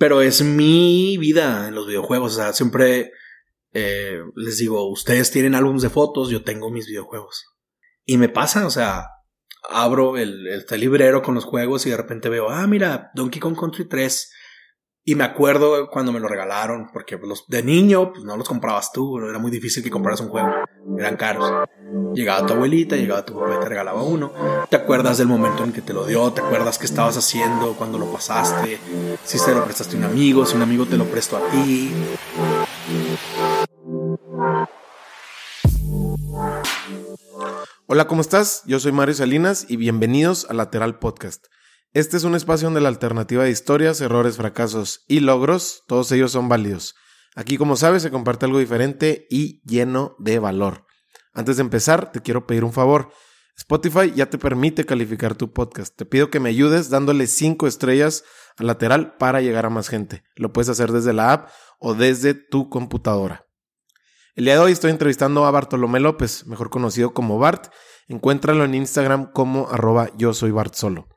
Pero es mi vida en los videojuegos. O sea, siempre eh, les digo, ustedes tienen álbumes de fotos, yo tengo mis videojuegos. Y me pasa, o sea, abro el, el, librero con los juegos y de repente veo, ah, mira, Donkey Kong Country 3. Y me acuerdo cuando me lo regalaron, porque los de niño pues no los comprabas tú, era muy difícil que compraras un juego, eran caros. Llegaba tu abuelita, llegaba tu papá y te regalaba uno. Te acuerdas del momento en que te lo dio, te acuerdas qué estabas haciendo cuando lo pasaste, si se lo prestaste a un amigo, si un amigo te lo prestó a ti. Hola, ¿cómo estás? Yo soy Mario Salinas y bienvenidos a Lateral Podcast. Este es un espacio donde la alternativa de historias, errores, fracasos y logros, todos ellos son válidos. Aquí, como sabes, se comparte algo diferente y lleno de valor. Antes de empezar, te quiero pedir un favor. Spotify ya te permite calificar tu podcast. Te pido que me ayudes dándole 5 estrellas a lateral para llegar a más gente. Lo puedes hacer desde la app o desde tu computadora. El día de hoy estoy entrevistando a Bartolomé López, mejor conocido como Bart. Encuéntralo en Instagram como arroba yo soy Bart solo.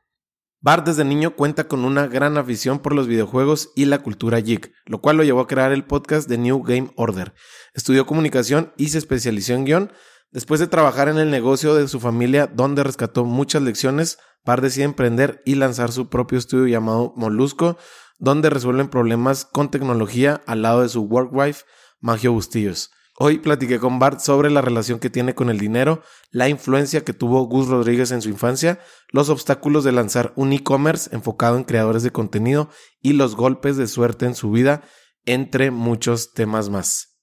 Bart desde niño cuenta con una gran afición por los videojuegos y la cultura geek, lo cual lo llevó a crear el podcast de New Game Order. Estudió comunicación y se especializó en guion. Después de trabajar en el negocio de su familia, donde rescató muchas lecciones, Bart decide emprender y lanzar su propio estudio llamado Molusco, donde resuelven problemas con tecnología al lado de su work wife, Magio Bustillos. Hoy platiqué con Bart sobre la relación que tiene con el dinero, la influencia que tuvo Gus Rodríguez en su infancia, los obstáculos de lanzar un e-commerce enfocado en creadores de contenido y los golpes de suerte en su vida, entre muchos temas más.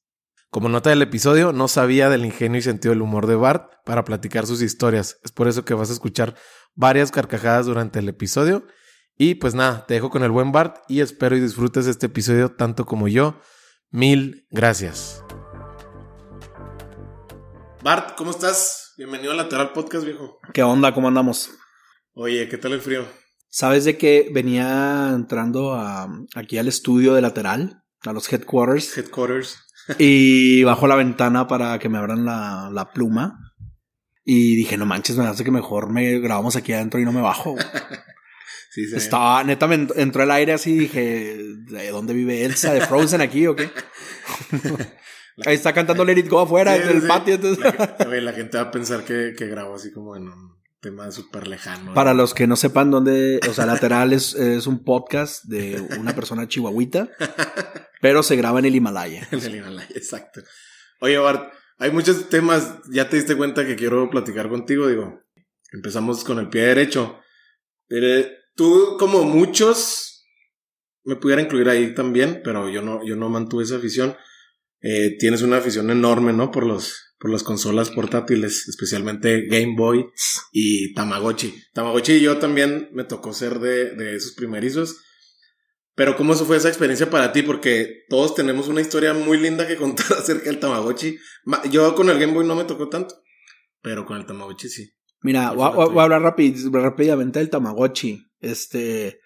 Como nota del episodio, no sabía del ingenio y sentido del humor de Bart para platicar sus historias. Es por eso que vas a escuchar varias carcajadas durante el episodio. Y pues nada, te dejo con el buen Bart y espero y disfrutes este episodio tanto como yo. Mil gracias. Bart, ¿cómo estás? Bienvenido a Lateral Podcast, viejo. ¿Qué onda? ¿Cómo andamos? Oye, ¿qué tal el frío? ¿Sabes de que venía entrando a, aquí al estudio de Lateral, a los headquarters? Headquarters. y bajo la ventana para que me abran la, la pluma. Y dije, no manches, me hace que mejor me grabamos aquí adentro y no me bajo. sí, sí. Estaba, neta, me entró el aire así y dije, ¿de dónde vive Elsa? ¿De Frozen aquí o qué? Ahí está cantando Let It Go afuera, en el patio. La, gente va a pensar que, que grabo así como en un tema súper lejano. Para los que no sepan dónde, o sea, Lateral es, es un podcast de una persona chihuahuita, pero se graba en el Himalaya. En el Himalaya, exacto. Oye, Bart, hay muchos temas, ya te diste cuenta que quiero platicar contigo, digo, empezamos con el pie derecho. Pero tú, como muchos, me pudiera incluir ahí también, pero yo no, yo no mantuve esa afición eh, tienes una afición enorme, ¿no? Por los, por las consolas portátiles, especialmente Game Boy y Tamagotchi. Tamagotchi y yo también me tocó ser de, de esos primerizos. Pero ¿cómo fue esa experiencia para ti? Porque todos tenemos una historia muy linda que contar acerca del Tamagotchi. Yo con el Game Boy no me tocó tanto, pero con el Tamagotchi sí. Mira, voy a, hablar rápidamente del Tamagotchi. Este,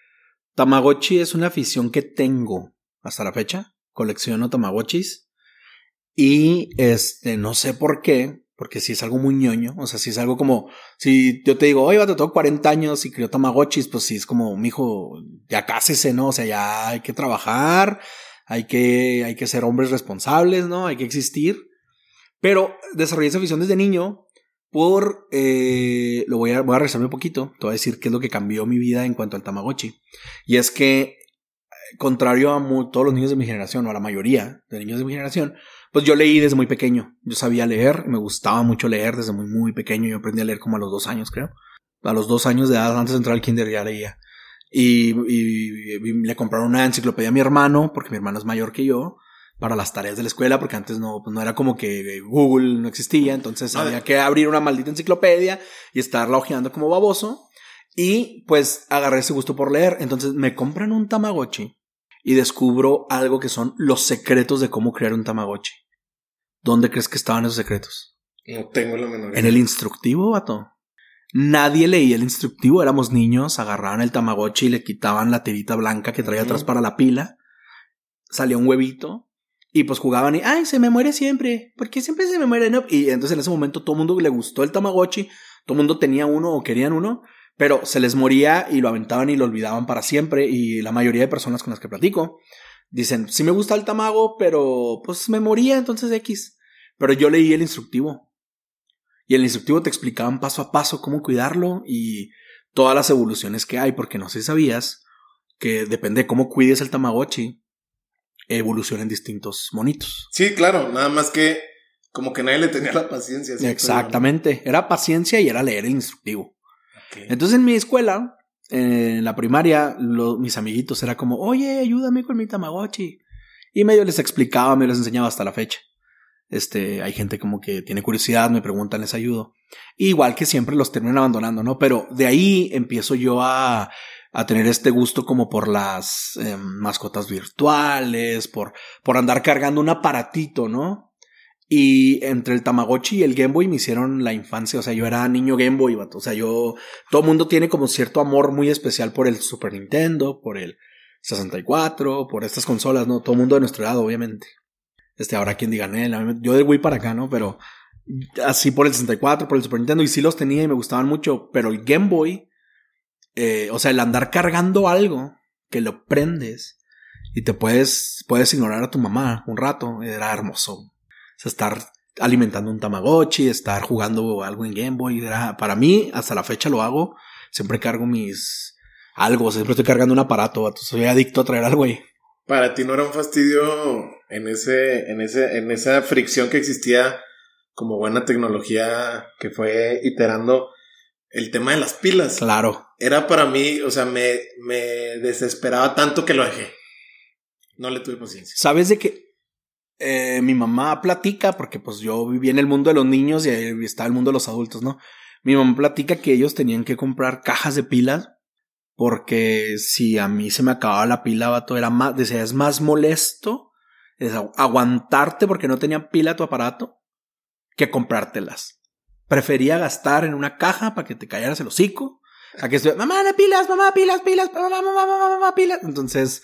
Tamagotchi es una afición que tengo hasta la fecha. Colecciono Tamagotchis. Y este, no sé por qué, porque si es algo muy ñoño, o sea, si es algo como, si yo te digo, oye, te tengo 40 años y crió Tamagotchis, pues sí es como, mi hijo, ya cásese, ¿no? O sea, ya hay que trabajar, hay que, hay que ser hombres responsables, ¿no? Hay que existir. Pero desarrollé esa visión desde niño por, eh, lo voy a, voy a regresarme un poquito, te voy a decir qué es lo que cambió mi vida en cuanto al Tamagotchi. Y es que, contrario a todos los niños de mi generación, o a la mayoría de niños de mi generación, pues yo leí desde muy pequeño. Yo sabía leer, me gustaba mucho leer desde muy, muy pequeño. Yo aprendí a leer como a los dos años, creo. A los dos años de edad, antes de entrar al kinder, ya leía. Y, le compraron una enciclopedia a mi hermano, porque mi hermano es mayor que yo, para las tareas de la escuela, porque antes no, pues no era como que Google no existía, entonces había que abrir una maldita enciclopedia y estarla hojeando como baboso. Y pues agarré ese gusto por leer. Entonces me compran un Tamagotchi y descubro algo que son los secretos de cómo crear un Tamagotchi. ¿Dónde crees que estaban esos secretos? No tengo la menor idea. En el instructivo, vato. Nadie leía el instructivo, éramos niños, agarraban el tamagotchi y le quitaban la tirita blanca que traía atrás para la pila. Salía un huevito y pues jugaban y, ay, se me muere siempre, porque siempre se me muere, ¿no? Y entonces en ese momento todo el mundo le gustó el tamagotchi, todo el mundo tenía uno o querían uno, Pero se les moría y lo aventaban y lo olvidaban para siempre. Y la mayoría de personas con las que platico dicen, sí me gusta el tamago, pero pues me moría, entonces X. Pero yo leí el instructivo. Y el instructivo te explicaban paso a paso cómo cuidarlo y todas las evoluciones que hay, porque no sé si sabías que depende de cómo cuides el Tamagotchi, evolucionan distintos monitos. Sí, claro, nada más que como que nadie le tenía la paciencia. Exactamente, era paciencia y era leer el instructivo. Entonces en mi escuela, en la primaria, mis amiguitos era como, oye, ayúdame con mi Tamagotchi. Y medio les explicaba, me les enseñaba hasta la fecha. Este, hay gente como que tiene curiosidad, me preguntan, les ayudo. igual que siempre los terminan abandonando, ¿no? Pero de ahí empiezo yo a, a tener este gusto como por las em, mascotas virtuales, por, por andar cargando un aparatito, ¿no? Y entre el Tamagotchi y el Game Boy me hicieron la infancia. O sea, yo era niño Game Boy, O sea, yo. Todo el mundo tiene como cierto amor muy especial por el Super Nintendo, por el 64, por estas consolas, ¿no? Todo el mundo de nuestro lado, obviamente. Este, ahora quien diga, yo de Wii para acá, ¿no? Pero así por el 64, por el Super Nintendo, y sí los tenía y me gustaban mucho, pero el Game Boy, eh, o sea, el andar cargando algo que lo prendes y te puedes, puedes ignorar a tu mamá un rato, era hermoso. O sea, estar alimentando un Tamagotchi, estar jugando algo en Game Boy, era, para mí, hasta la fecha lo hago, siempre cargo mis, algo, siempre estoy cargando un aparato, soy adicto a traer algo ahí. Para ti no era un fastidio en ese, en ese, en esa fricción que existía como buena tecnología que fue iterando el tema de las pilas. Claro. Era para mí, o sea, me, me desesperaba tanto que lo dejé. No le tuve paciencia. ¿Sabes de que eh, mi mamá platica, porque pues yo viví en el mundo de los niños y ahí está el mundo de los adultos, ¿no? Mi mamá platica que ellos tenían que comprar cajas de pilas porque si a mí se me acababa la pila, vato, era más, decía, es más molesto es aguantarte porque no tenía pila tu aparato que comprártelas. Prefería gastar en una caja para que te callaras el hocico. A que estuviera, mamá, pilas, mamá, pilas, pilas, mamá, mamá, mamá, mamá, pilas. Entonces,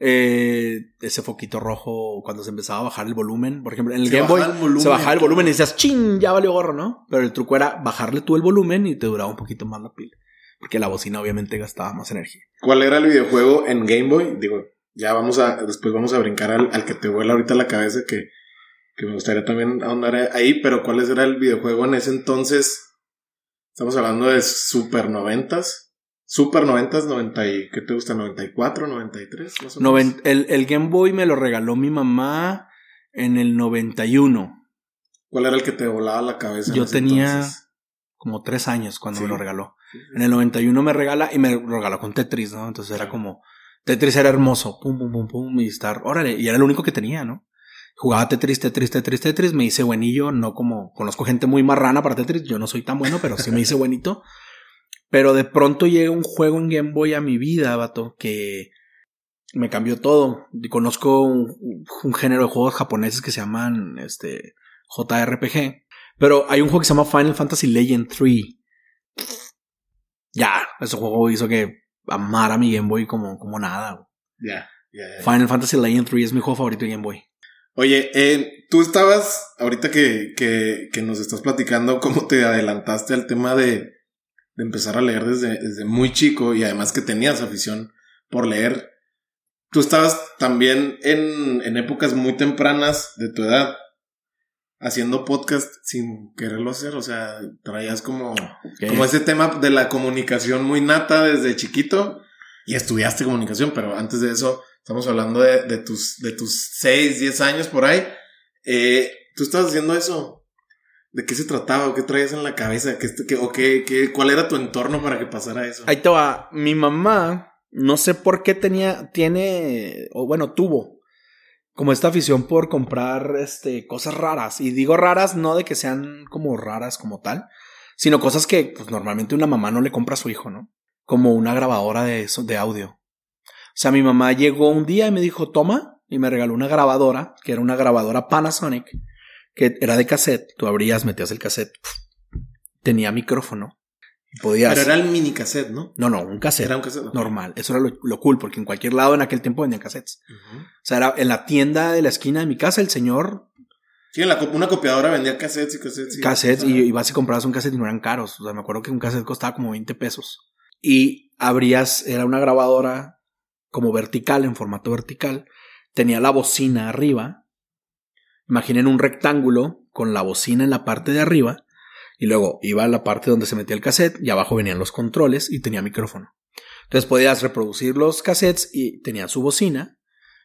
eh, ese foquito rojo cuando se empezaba a bajar el volumen, por ejemplo, en el Game Boy se bajaba el volumen y decías, ching, ya valió gorro, ¿no? Pero el truco era bajarle tú el volumen y te duraba un poquito más la pila porque la bocina obviamente gastaba más energía. ¿Cuál era el videojuego en Game Boy? Digo, ya vamos a, después vamos a brincar al, que te vuela ahorita la cabeza, que, que me gustaría también ahondar ahí, pero ¿cuál era el videojuego en ese entonces? Estamos hablando de Super noventas. Super noventas, noventa y, ¿qué te gusta? 94, 93, más o menos. el, el Game Boy me lo regaló mi mamá en el 91. ¿Cuál era el que te volaba la cabeza? Yo tenía como tres años cuando me lo regaló. En el 91 me regala y me regaló con Tetris, ¿no? Entonces era como, Tetris era hermoso, pum, pum, pum, pum, y estar, órale, y era el único que tenía, ¿no? Jugaba Tetris, Tetris, Tetris, Tetris, me hice buenillo, no como, conozco gente muy marrana para Tetris, yo no soy tan bueno, pero sí me hice buenito. Pero de pronto llega un juego en Game Boy a mi vida, vato, que me cambió todo. Conozco un, un, género de juegos japoneses que se llaman, este, JRPG. Pero hay un juego que se llama Final Fantasy Legend 3 ya, ese juego hizo que amara mi Game Boy como, como nada. Ya, Final Fantasy Legend 3 es mi juego favorito de Game Boy. Oye, eh, tú estabas, ahorita que, que, que, nos estás platicando, cómo te adelantaste al tema de, de empezar a leer desde, desde muy chico y además que tenías afición por leer. Tú estabas también en, en épocas muy tempranas de tu edad haciendo podcast sin quererlo hacer, o sea, traías como, como ese tema de la comunicación muy nata desde chiquito y estudiaste comunicación, pero antes de eso estamos hablando de, de tus, de tus 6, 10 años por ahí. Eh, ¿Tú estabas haciendo eso? ¿De qué se trataba? ¿O qué traías en la cabeza? ¿Qué, o qué, qué, cuál era tu entorno para que pasara eso? Ahí te va. Mi mamá, no sé por qué tenía, tiene, o bueno, tuvo como esta afición por comprar este, cosas raras. Y digo raras no de que sean como raras como tal, sino cosas que pues, normalmente una mamá no le compra a su hijo, ¿no? Como una grabadora de, de audio. O sea, mi mamá llegó un día y me dijo, toma, y me regaló una grabadora, que era una grabadora Panasonic, que era de cassette. Tú abrías, metías el cassette, tenía micrófono. Podías... Pero era el mini cassette, ¿no? No, no, un cassette. Era un cassette. Normal. Eso era lo, cool, porque en cualquier lado en aquel tiempo vendían cassettes. O sea, era en la tienda de la esquina de mi casa, el señor. Sí, en la, una copiadora vendía cassettes y cassettes. Y cassettes, y, ibas y comprabas un cassette y no eran caros. O sea, me acuerdo que un cassette costaba como 20 pesos. y abrías, era una grabadora como vertical, en formato vertical, tenía la bocina arriba. Imaginen un rectángulo con la bocina en la parte de arriba y luego iba a la parte donde se metía el cassette y abajo venían los controles y tenía micrófono. Entonces podías reproducir los cassettes y tenía su bocina,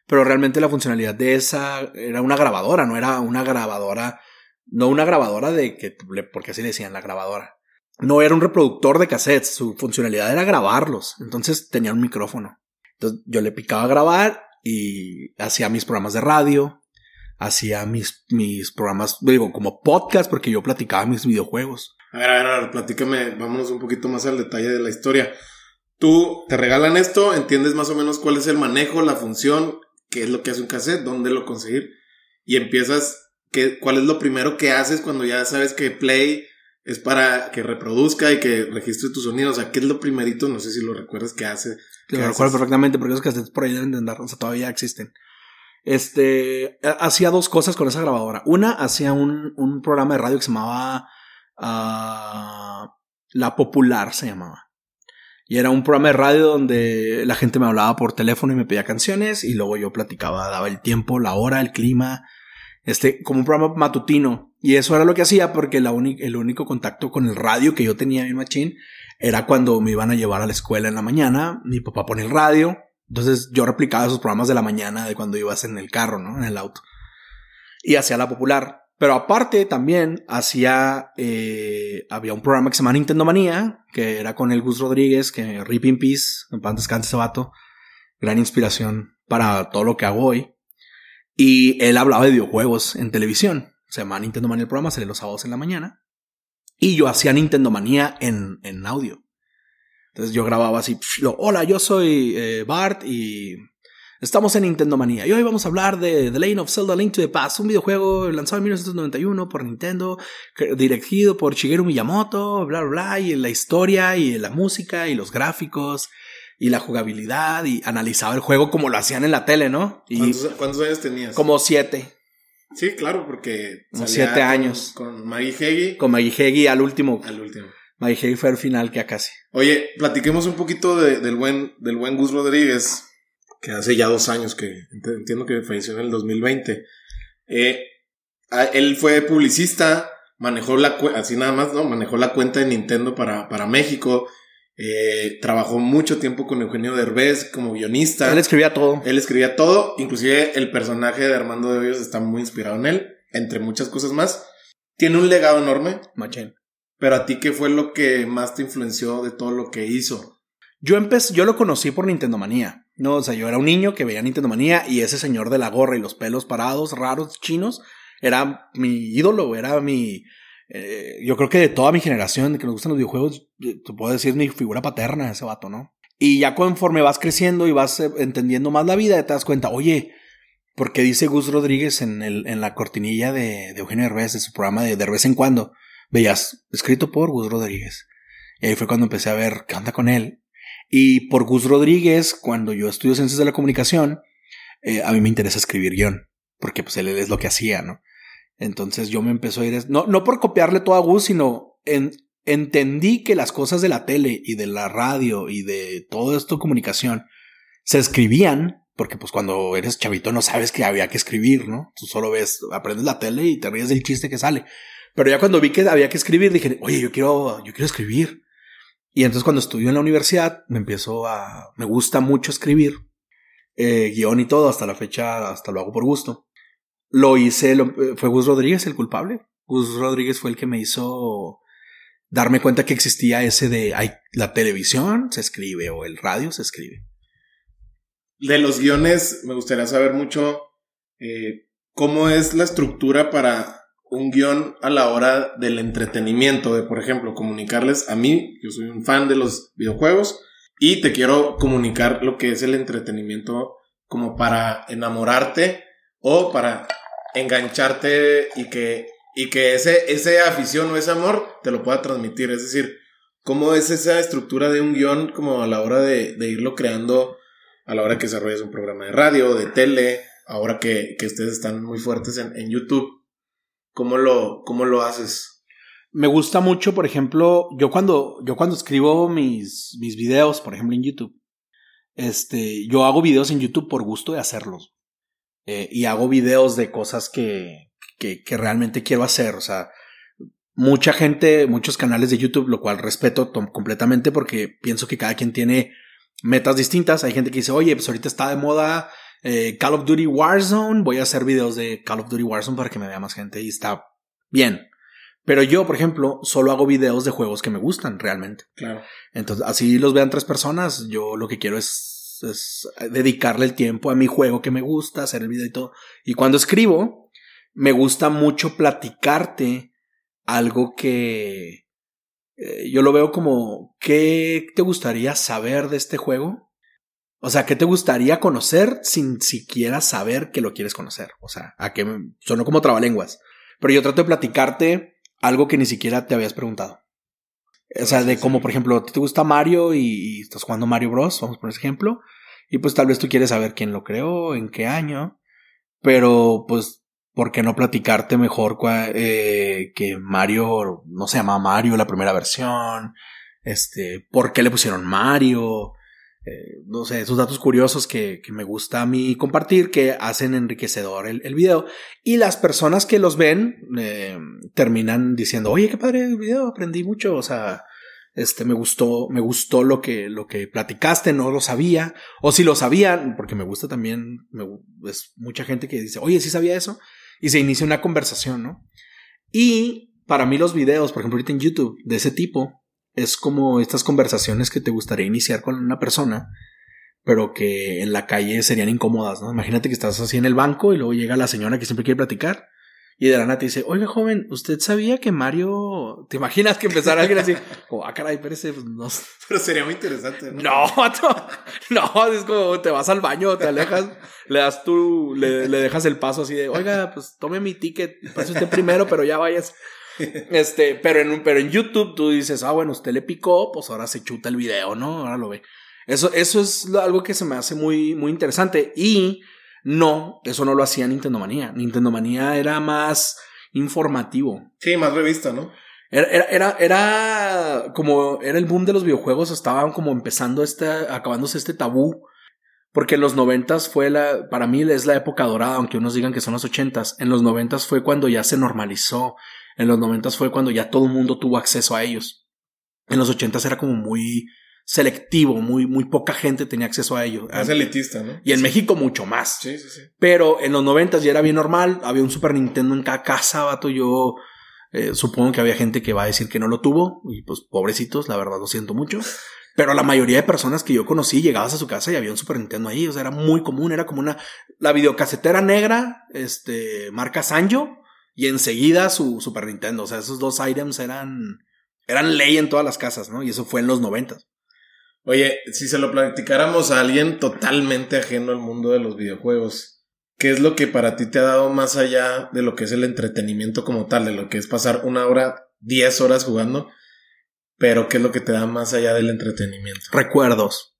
pero realmente la funcionalidad de esa era una grabadora, no era una grabadora, no una grabadora de que, porque así le decían la grabadora. No era un reproductor de cassettes, su funcionalidad era grabarlos, entonces tenía un micrófono. Entonces yo le picaba a grabar y hacía mis programas de radio, hacía mis, mis programas, digo, como podcast, porque yo platicaba mis videojuegos. A ver, a ver, a ver, platícame, vámonos un poquito más al detalle de la historia. Tú te regalan esto, entiendes más o menos cuál es el manejo, la función, qué es lo que hace un cassette, dónde lo conseguir, y empiezas, qué, cuál es lo primero que haces cuando ya sabes que Play es para que reproduzca y que registre tus sonidos. O sea, ¿qué es lo primerito? No sé si lo recuerdas que hace. lo recuerdo perfectamente porque esos cassettes por ahí deben de andar, o sea, todavía existen. Este, hacía dos cosas con esa grabadora. Una, hacía un, un programa de radio que se llamaba uh, La Popular, se llamaba. Y era un programa de radio donde la gente me hablaba por teléfono y me pedía canciones y luego yo platicaba, daba el tiempo, la hora, el clima, este, como un programa matutino. Y eso era lo que hacía porque el único contacto con el radio que yo tenía en Machine era cuando me iban a llevar a la escuela en la mañana, mi papá pone el radio, entonces yo replicaba esos programas de la mañana de cuando ibas en el carro, ¿no? En el auto. Y hacía la popular. Pero aparte también hacía, eh, había un programa que se llama Nintendo Manía, que era con el Gus Rodríguez, que Rip Peace, en pan descanse ese gran inspiración para todo lo que hago hoy. Y él hablaba de videojuegos en televisión. Se llama Nintendo Manía el programa, sale los sábados en la mañana. Y yo hacía Nintendo Manía en, en audio. Entonces yo grababa así, hola, yo soy eh, Bart y estamos en Nintendo Manía. Y hoy vamos a hablar de The Lane of Zelda Link to the Past, un videojuego lanzado en 1991 por Nintendo, dirigido por Shigeru Miyamoto, bla, bla, bla, y la historia y la música y los gráficos y la jugabilidad y analizaba el juego como lo hacían en la tele, ¿no? Y ¿Cuántos, años tenías? Como siete. Sí, claro, porque... Como siete años. Con Maggie Heggie. Con Maggie Heggie al último. Al último. Maggie fue el final que a casi. Oye, platiquemos un poquito del, buen, del buen Gus Rodríguez, que hace ya dos años que entiendo que falleció en el 2020. Eh, él fue publicista, manejó la así nada más, ¿no? Manejó la cuenta de Nintendo para, para México. Eh, trabajó mucho tiempo con Eugenio Derbez como guionista. Él escribía todo. Él escribía todo, inclusive el personaje de Armando de Hoyos está muy inspirado en él, entre muchas cosas más. Tiene un legado enorme. Machen. Pero a ti, ¿qué fue lo que más te influenció de todo lo que hizo? Yo empecé, yo lo conocí por Nintendo Manía. No, o sea, yo era un niño que veía Nintendo Manía y ese señor de la gorra y los pelos parados, raros, chinos, era mi ídolo, era mi. Eh, yo creo que de toda mi generación que nos gustan los videojuegos, te puedo decir mi figura paterna, ese vato, ¿no? Y ya conforme vas creciendo y vas eh, entendiendo más la vida, te das cuenta, oye, ¿por qué dice Gus Rodríguez en, el, en la cortinilla de, de Eugenio Derbez, de su programa de De vez en cuando? Veías, escrito por Gus Rodríguez. Y ahí fue cuando empecé a ver qué onda con él. Y por Gus Rodríguez, cuando yo estudio ciencias de la comunicación, eh, a mí me interesa escribir guion, porque pues él es lo que hacía, ¿no? Entonces yo me empezó a ir, no, no por copiarle todo a Gus, sino en, entendí que las cosas de la tele y de la radio y de todo esto comunicación se escribían, porque pues cuando eres chavito no sabes que había que escribir, ¿no? Tú solo ves, aprendes la tele y te ríes del chiste que sale. Pero ya cuando vi que había que escribir, dije, oye, yo quiero, yo quiero escribir. Y entonces cuando estudio en la universidad, me empiezo a, me gusta mucho escribir, eh, guion y todo, hasta la fecha, hasta lo hago por gusto. Lo hice, fue Gus Rodríguez el culpable. Gus Rodríguez fue el que me hizo darme cuenta que existía ese de, la televisión se escribe o el radio se escribe. De los guiones, me gustaría saber mucho eh, cómo es la estructura para un guion a la hora del entretenimiento, de por ejemplo, comunicarles a mí, yo soy un fan de los videojuegos, y te quiero comunicar lo que es el entretenimiento como para enamorarte o para engancharte y que, y que ese, ese afición o ese amor te lo pueda transmitir. Es decir, cómo es esa estructura de un guion como a la hora de, irlo creando, a la hora que desarrollas un programa de radio, de tele, ahora que, ustedes están muy fuertes en YouTube ¿Cómo lo, cómo lo haces? me gusta mucho, por ejemplo, yo cuando, yo cuando escribo mis, mis videos, por ejemplo, en YouTube, este, yo hago videos en YouTube por gusto de hacerlos. Eh, y hago videos de cosas que, que, que realmente quiero hacer. O sea, mucha gente, muchos canales de YouTube, lo cual respeto completamente porque pienso que cada quien tiene metas distintas. Hay gente que dice, oye, pues ahorita está de moda eh, Call of Duty Warzone, voy a hacer videos de Call of Duty Warzone para que me vea más gente y está bien. Pero yo, por ejemplo, solo hago videos de juegos que me gustan realmente. Claro. Entonces, así los vean tres personas. Yo lo que quiero es, es dedicarle el tiempo a mi juego que me gusta, hacer el video y todo. Y cuando escribo, me gusta mucho platicarte algo que eh, yo lo veo como, ¿qué te gustaría saber de este juego? O sea, ¿qué te gustaría conocer sin siquiera saber que lo quieres conocer? O sea, a que sonó como trabalenguas. Pero yo trato de platicarte algo que ni siquiera te habías preguntado. O sea, de como, por ejemplo, te gusta Mario y, estás jugando Mario Bros, vamos por ejemplo, y pues tal vez tú quieres saber quién lo creó, en qué año, pero pues ¿por qué no platicarte mejor eh, que Mario no se llama Mario la primera versión? Este, ¿por qué le pusieron Mario? Eh, no sé, esos datos curiosos que, que, me gusta a mí compartir, que hacen enriquecedor el, el video. Y las personas que los ven eh, terminan diciendo, oye, qué padre el video, aprendí mucho, o sea, este, me gustó, me gustó lo que, lo que platicaste, no lo sabía, o si lo sabían, porque me gusta también, es mucha gente que dice, oye, sí sabía eso, y se inicia una conversación, ¿no? Y para mí los videos, por ejemplo, ahorita en YouTube, de ese tipo, es como estas conversaciones que te gustaría iniciar con una persona, pero que en la calle serían incómodas, ¿no? Imagínate que estás así en el banco y luego llega la señora que siempre quiere platicar y de la nada te dice, oiga joven, ¿usted sabía que Mario... ¿Te imaginas que empezara alguien así? Como, ah, caray, espérese, pues no... Pero sería muy interesante, ¿no? No, no, es como te vas al baño, te alejas, le das tú, le, le dejas el paso así de, oiga, pues tome mi ticket, pase usted primero, pero ya vayas. Este, pero en, pero en YouTube tú dices, ah, bueno, usted le picó, pues ahora se chuta el video, ¿no? Ahora lo ve. Eso, eso es algo que se me hace muy, muy interesante. Y no, eso no lo hacía Nintendo Manía. Nintendo Manía era más informativo. Sí, más revista, ¿no? Era, era, era, era como, era el boom de los videojuegos, estaban como empezando este, acabándose este tabú. Porque en los noventas fue la, para mí es la época dorada, aunque unos digan que son los ochentas. En los noventas fue cuando ya se normalizó. En los noventas fue cuando ya todo el mundo tuvo acceso a ellos. En los ochentas era como muy, selectivo, muy, muy poca gente tenía acceso a ello. Es elitista, ¿no? Y en México mucho más. Sí, sí, sí. Pero en los noventas ya era bien normal, había un Super Nintendo en cada casa, vato, yo eh, supongo que había gente que va a decir que no lo tuvo, y pues pobrecitos, la verdad lo siento mucho. Pero la mayoría de personas que yo conocí llegabas a su casa y había un Super Nintendo ahí, o sea, era muy común, era como una, la videocasetera negra, este, marca Sanjo, y enseguida su Super Nintendo, o sea, esos dos items eran, eran ley en todas las casas, ¿no? Y eso fue en los noventas. Oye, si se lo platicáramos a alguien totalmente ajeno al mundo de los videojuegos, ¿qué es lo que para ti te ha dado más allá de lo que es el entretenimiento como tal, de lo que es pasar una hora, diez horas jugando? Pero ¿qué es lo que te da más allá del entretenimiento? Recuerdos.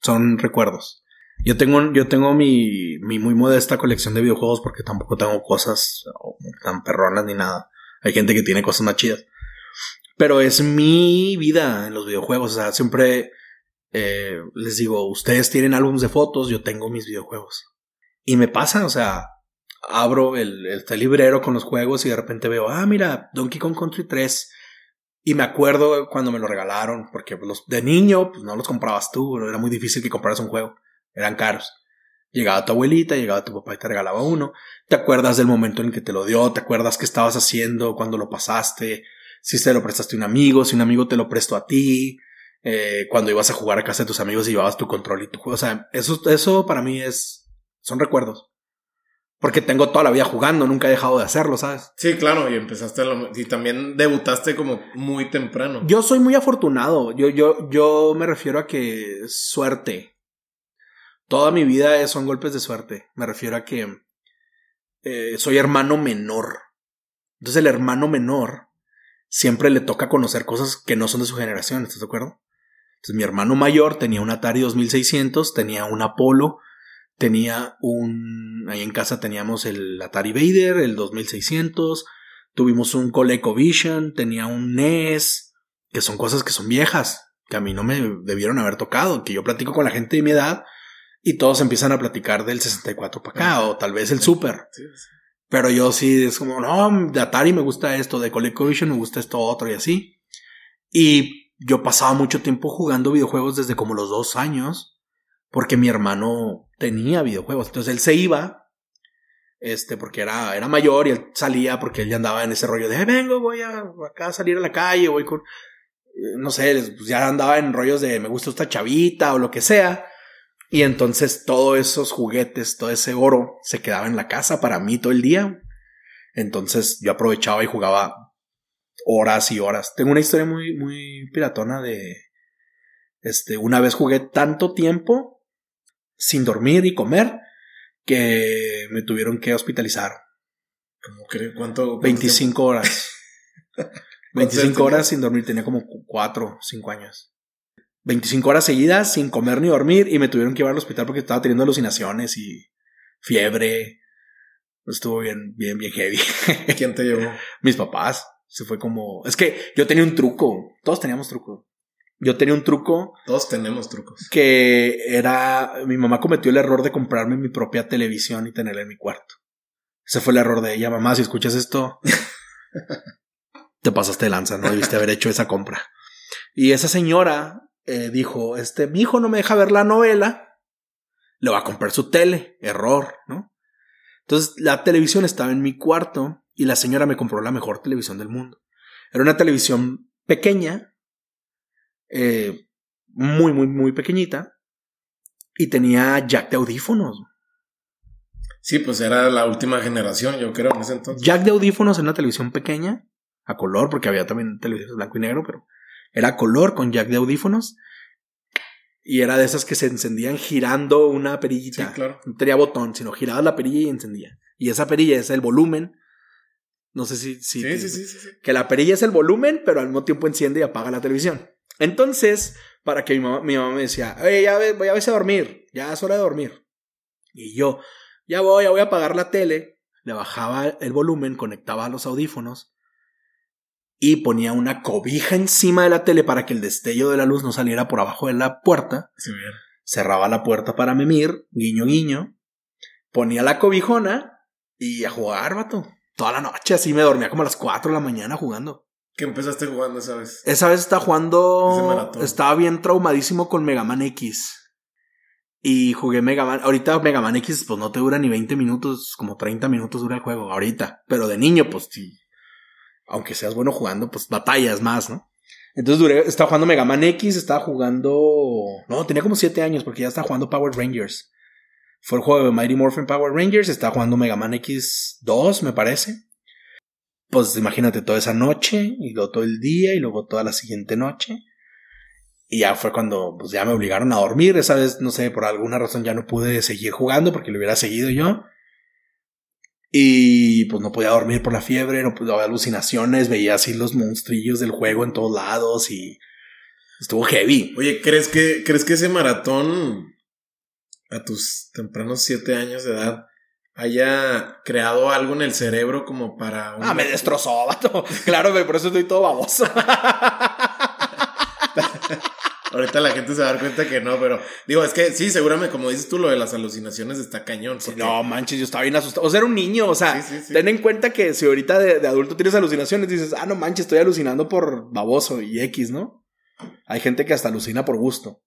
Son recuerdos. Yo tengo, yo tengo mi, muy modesta colección de videojuegos porque tampoco tengo cosas tan perronas ni nada. Hay gente que tiene cosas más chidas. Pero es mi vida en los videojuegos. O sea, siempre eh, les digo, ustedes tienen álbumes de fotos, yo tengo mis videojuegos. Y me pasa, o sea, abro el, el, librero con los juegos y de repente veo, ah, mira, Donkey Kong Country 3. Y me acuerdo cuando me lo regalaron, porque los, de niño, pues no los comprabas tú, era muy difícil que compraras un juego, eran caros. Llegaba tu abuelita, llegaba tu papá y te regalaba uno. Te acuerdas del momento en que te lo dio, te acuerdas qué estabas haciendo cuando lo pasaste, si se lo prestaste a un amigo, si un amigo te lo prestó a ti, eh, cuando ibas a jugar a casa de tus amigos y llevabas tu control y tu juego. O sea, eso, eso para mí es, son recuerdos. Porque tengo toda la vida jugando, nunca he dejado de hacerlo, ¿sabes? Sí, claro, y empezaste y también debutaste como muy temprano. Yo soy muy afortunado. Yo, yo, yo me refiero a que suerte. Toda mi vida son golpes de suerte. Me refiero a que eh, soy hermano menor. Entonces el hermano menor siempre le toca conocer cosas que no son de su generación, ¿estás de acuerdo? Entonces mi hermano mayor tenía un Atari 2600, tenía un Apollo, tenía un... Ahí en casa teníamos el Atari Vader, el 2600, Tuvimos un ColecoVision, tenía un NES, que son cosas que son viejas, que a mí no me debieron haber tocado, que yo platico con la gente de mi edad y todos empiezan a platicar del 64 para acá, o tal vez el Super. Pero yo sí, es como, no, de Atari me gusta esto, de ColecoVision me gusta esto otro y así. Y yo pasaba mucho tiempo jugando videojuegos desde como los dos años, porque mi hermano tenía videojuegos. Entonces él se iba, este, porque era, era mayor y él salía porque él ya andaba en ese rollo de, vengo, voy a acá a salir a la calle, voy con, eh, no sé, pues ya andaba en rollos de me gusta esta chavita o lo que sea. Y entonces todos esos juguetes, todo ese oro se quedaba en la casa para mí todo el día. Entonces yo aprovechaba y jugaba horas y horas. Tengo una historia muy, muy piratona de, este, una vez jugué tanto tiempo sin dormir y comer que me tuvieron que hospitalizar. ¿Cómo que cuánto? 25 horas. 25 horas sin dormir, tenía como 4, 5 años. 25 horas seguidas sin comer ni dormir y me tuvieron que llevar al hospital porque estaba teniendo alucinaciones y fiebre. Estuvo bien, bien, bien heavy. ¿Quién te llevó? Mis papás. Se fue como. Es que yo tenía un truco. Todos teníamos truco. Yo tenía un truco. Todos tenemos trucos. Que era. Mi mamá cometió el error de comprarme mi propia televisión y tenerla en mi cuarto. Ese fue el error de ella. Mamá, si escuchas esto, te pasaste de lanza. No debiste haber hecho esa compra. Y esa señora eh, dijo: Este, mi hijo no me deja ver la novela. Le va a comprar su tele. Error, ¿no? Entonces la televisión estaba en mi cuarto y la señora me compró la mejor televisión del mundo. Era una televisión pequeña, eh, muy, muy, muy pequeñita, y tenía jack de audífonos. Sí, pues era la última generación, yo creo, en ese entonces. Jack de audífonos en una televisión pequeña, a color, porque había también televisiones blanco y negro, pero era color con jack de audífonos. Y era de esas que se encendían girando una perillita. Sí, claro. No tenía botón, sino giraba la perilla y encendía. Y esa perilla es el volumen no sé si... sí, sí, sí, sí, Que la perilla es el volumen, pero al mismo tiempo enciende y apaga la televisión. Entonces, para que mi mamá, mi mamá me decía, Oye, ya voy a veces a dormir, ya es hora de dormir. Y yo, ya voy, ya voy a apagar la tele. Le bajaba el volumen, conectaba los audífonos y ponía una cobija encima de la tele para que el destello de la luz no saliera por abajo de la puerta. Sí, bien. Cerraba la puerta para mimir, guiño, guiño. Ponía la cobijona y a jugar, vato toda la noche, así me dormía como a las 4 de la mañana jugando. ¿Qué empezaste jugando esa vez? Esa vez estaba jugando. Estaba bien traumadísimo con Mega Man X. Y jugué Mega Man. Ahorita Mega Man X, pues no te dura ni 20 minutos, como 30 minutos dura el juego, ahorita. Pero de niño, pues sí. Aunque seas bueno jugando, pues batallas más, ¿no? Entonces duré, estaba jugando Mega Man X, estaba jugando. No, tenía como 7 años porque ya estaba jugando Power Rangers. Fue el juego de Mighty Morphin Power Rangers. Estaba jugando Mega Man X2, me parece. Pues imagínate toda esa noche, y luego todo el día, y luego toda la siguiente noche. Y ya fue cuando pues, ya me obligaron a dormir. Esa vez, no sé, por alguna razón ya no pude seguir jugando porque lo hubiera seguido yo. Y pues no podía dormir por la fiebre, no podía alucinaciones, veía así los monstrillos del juego en todos lados y estuvo heavy. Oye, ¿crees que, ¿crees que ese maratón a tus tempranos siete años de edad haya creado algo en el cerebro como para... Ah, me destrozó, vato. Claro, por eso estoy todo baboso. Ahorita la gente se va a dar cuenta que no, pero digo, es que sí, seguramente, como dices tú, lo de las alucinaciones está cañón. no, manches, yo estaba bien asustado. O sea, era un niño, o sea, ten en cuenta que si ahorita de, de, adulto tienes alucinaciones, dices, ah, no manches, estoy alucinando por baboso y X, ¿no? Hay gente que hasta alucina por gusto.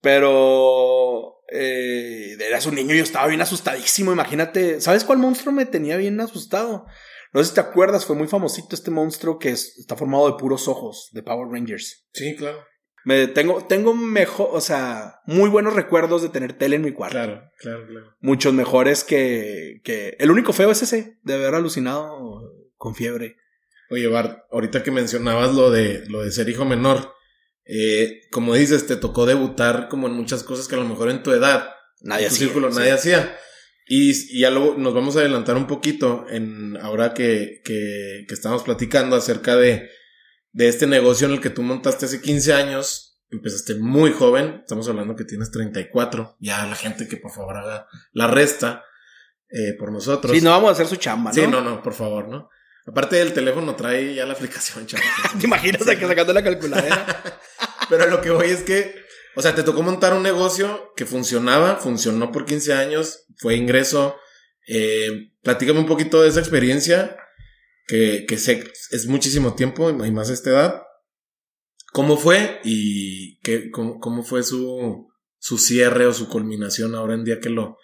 Pero eh, eras un niño y yo estaba bien asustadísimo. Imagínate, ¿sabes cuál monstruo me tenía bien asustado? No sé si te acuerdas, fue muy famosito este monstruo que está formado de puros ojos, de Power Rangers. Sí, claro. Me, tengo, tengo mejor, o sea, muy buenos recuerdos de tener tele en mi cuarto. Claro, claro, claro. Muchos mejores que, que. El único feo es ese, de haber alucinado con fiebre. Oye, Bart, ahorita que mencionabas lo de, lo de ser hijo menor, eh, como dices, te tocó debutar como en muchas cosas que a lo mejor en tu edad, nadie en tu círculo, nadie hacía. Y, ya luego nos vamos a adelantar un poquito en ahora que, que, que estamos platicando acerca de, de este negocio en el que tú montaste hace 15 años. Empezaste muy joven, estamos hablando que tienes 34. Ya la gente que por favor haga la resta eh, por nosotros. Sí, no vamos a hacer su chamba, ¿no? Sí, no, no, por favor, ¿no? Aparte del teléfono trae ya la aplicación, chaval. ¿Te imaginas que sacando la calculadora? Pero lo que voy es que, o sea, te tocó montar un negocio que funcionaba, funcionó por 15 años, fue ingreso. Eh, platícame un poquito de esa experiencia, que, que sé, es muchísimo tiempo y más esta edad. ¿Cómo fue y qué, cómo, cómo fue su, su cierre o su culminación ahora en día que lo,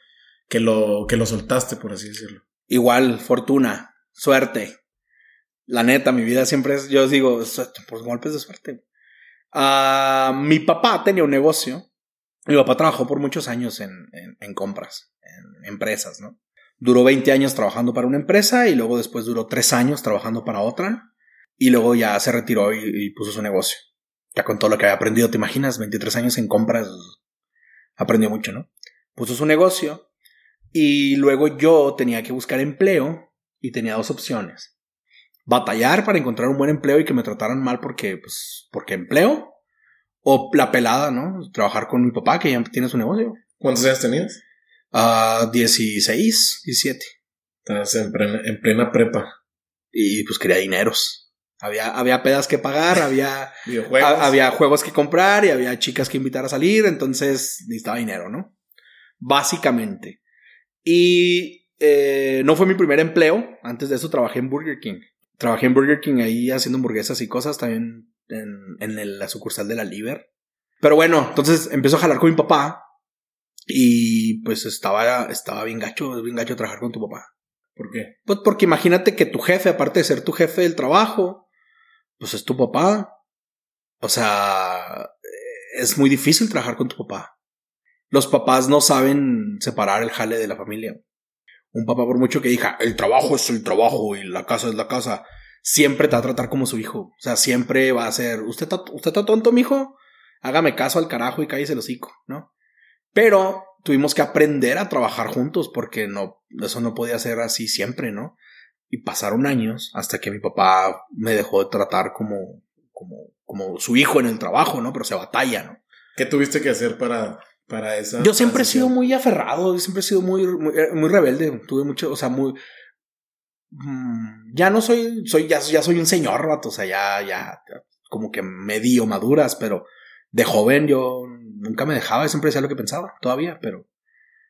que lo, que lo soltaste, por así decirlo? Igual, fortuna, suerte. La neta, mi vida siempre es, yo digo, por golpes de suerte. Uh, mi papá tenía un negocio. Mi papá trabajó por muchos años en, en, compras, en empresas, ¿no? Duró 20 años trabajando para una empresa y luego después duró 3 años trabajando para otra y luego ya se retiró y, puso su negocio. Ya con todo lo que había aprendido, ¿te imaginas? 23 años en compras, aprendió mucho, ¿no? Puso su negocio y luego yo tenía que buscar empleo y tenía dos opciones batallar para encontrar un buen empleo y que me trataran mal porque, pues, porque empleo. O la pelada, ¿no? Trabajar con mi papá, que ya tiene su negocio. ¿Cuántos años tenías? Ah, 16, 17. Estás en plena, en plena prepa. Y pues quería dineros. Había, había pedas que pagar, había, había juegos que comprar y había chicas que invitar a salir, entonces necesitaba dinero, ¿no? Básicamente. Y eh, no fue mi primer empleo. Antes de eso trabajé en Burger King. Trabajé en Burger King ahí haciendo hamburguesas y cosas, también en, en la sucursal de la Liver. Pero bueno, entonces empezó a jalar con mi papá y pues estaba, estaba bien gacho, bien gacho trabajar con tu papá. ¿Por qué? Pues porque imagínate que tu jefe, aparte de ser tu jefe del trabajo, pues es tu papá. O sea, es muy difícil trabajar con tu papá. Los papás no saben separar el jale de la familia. Un papá, por mucho que diga, el trabajo es el trabajo y la casa es la casa, siempre te va a tratar como su hijo. O sea, siempre va a ser, ¿usted está, usted está tonto, mijo? Hágame caso al carajo y cállese el hocico, ¿no? Pero tuvimos que aprender a trabajar juntos porque no, eso no podía ser así siempre, ¿no? Y pasaron años hasta que mi papá me dejó de tratar como, como, como su hijo en el trabajo, ¿no? Pero se batalla, ¿no? ¿Qué tuviste que hacer para para esa. Yo siempre he sido muy aferrado, siempre he sido muy, muy, muy, rebelde. Tuve mucho, o sea, muy. Ya no soy, soy, ya, ya soy un señor, rato, o sea, ya, ya, como que medio maduras, pero de joven yo nunca me dejaba, siempre decía lo que pensaba, todavía, pero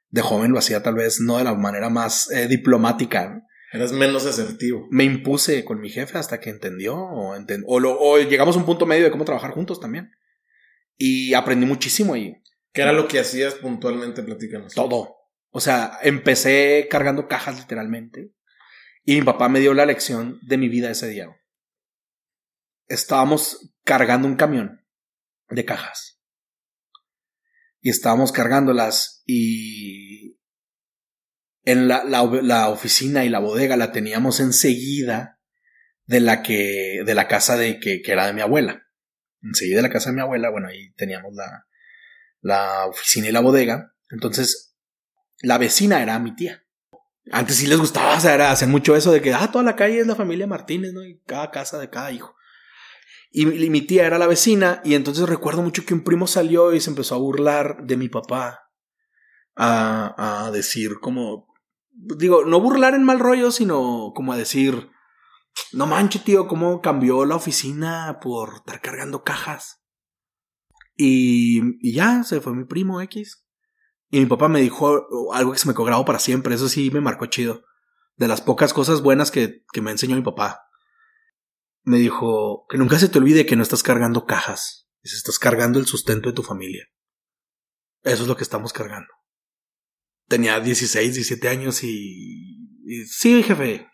de joven lo hacía tal vez no de la manera más eh, diplomática. ¿no? Eras menos asertivo. Me impuse con mi jefe hasta que entendió o, enten o, lo, o llegamos a un punto medio de cómo trabajar juntos también. Y aprendí muchísimo ahí. ¿Qué era lo que hacías puntualmente? Platícanos. Todo. O sea, empecé cargando cajas literalmente. Y mi papá me dio la lección de mi vida ese día. Estábamos cargando un camión de cajas. Y estábamos cargándolas y en la, la, oficina y la bodega la teníamos enseguida de la que, de la casa de que, que era de mi abuela. Enseguida de la casa de mi abuela, bueno, ahí teníamos la, la oficina y la bodega. Entonces, la vecina era mi tía. Antes sí les gustaba, era hacer mucho eso de que, ah, toda la calle es la familia Martínez, ¿no? Y cada casa de cada hijo. Y, mi tía era la vecina, y entonces recuerdo mucho que un primo salió y se empezó a burlar de mi papá. A, a decir como, digo, no burlar en mal rollo, sino como a decir, no manche, tío, cómo cambió la oficina por estar cargando cajas. Y, y ya, se fue mi primo X. Y mi papá me dijo algo que se me grabado para siempre. Eso sí me marcó chido. De las pocas cosas buenas que, que me enseñó mi papá. Me dijo que nunca se te olvide que no estás cargando cajas. Estás cargando el sustento de tu familia. Eso es lo que estamos cargando. Tenía 16, 17 años y... sí, jefe.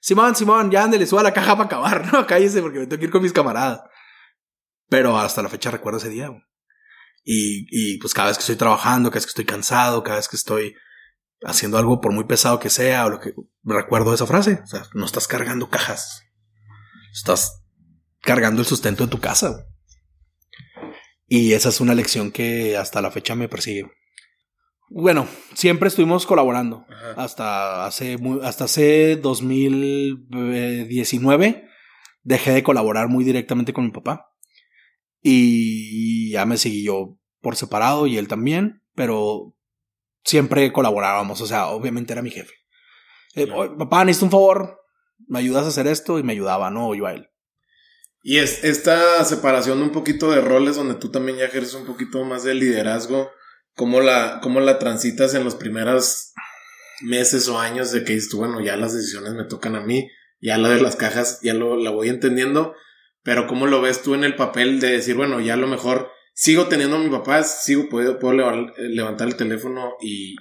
Simón, Simón, ya ándale, suba la caja para acabar, ¿no? Cállese porque me tengo que ir con mis camaradas. Pero hasta la fecha recuerdo ese día. Y, y pues cada vez que estoy trabajando, cada vez que estoy cansado, cada vez que estoy haciendo algo por muy pesado que sea, o lo que recuerdo esa frase. O sea, no estás cargando cajas. Estás cargando el sustento de tu casa. Y esa es una lección que hasta la fecha me persigue. Bueno, siempre estuvimos colaborando. Ajá. Hasta hace hasta hace 2019 dejé de colaborar muy directamente con mi papá. Y ya me seguí yo por separado y él también, pero siempre colaborábamos, o sea, obviamente era mi jefe. Eh, papá, necesito un favor. ¿Me ayudas a hacer esto? Y me ayudaba, no, yo a él. Y es esta separación un poquito de roles donde tú también ya ejerces un poquito más de liderazgo, ¿cómo la, cómo la transitas en los primeros meses o años de que dices tú, bueno, ya las decisiones me tocan a mí, ya la de las cajas ya lo, la voy entendiendo, pero ¿cómo lo ves tú en el papel de decir, bueno, ya a lo mejor sigo teniendo a mi papá, sigo, puedo, puedo levantar el teléfono y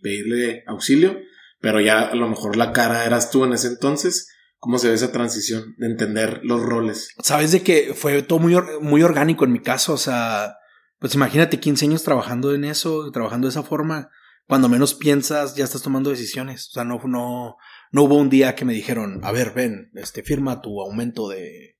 pedirle auxilio, pero ya a lo mejor la cara eras tú en ese entonces. ¿Cómo se ve esa transición de entender los roles? Sabes de que fue todo muy, muy orgánico en mi caso. O sea, pues imagínate 15 años trabajando en eso, trabajando de esa forma. Cuando menos piensas, ya estás tomando decisiones. O sea, no, no, no hubo un día que me dijeron, a ver, ven, este, firma tu aumento de,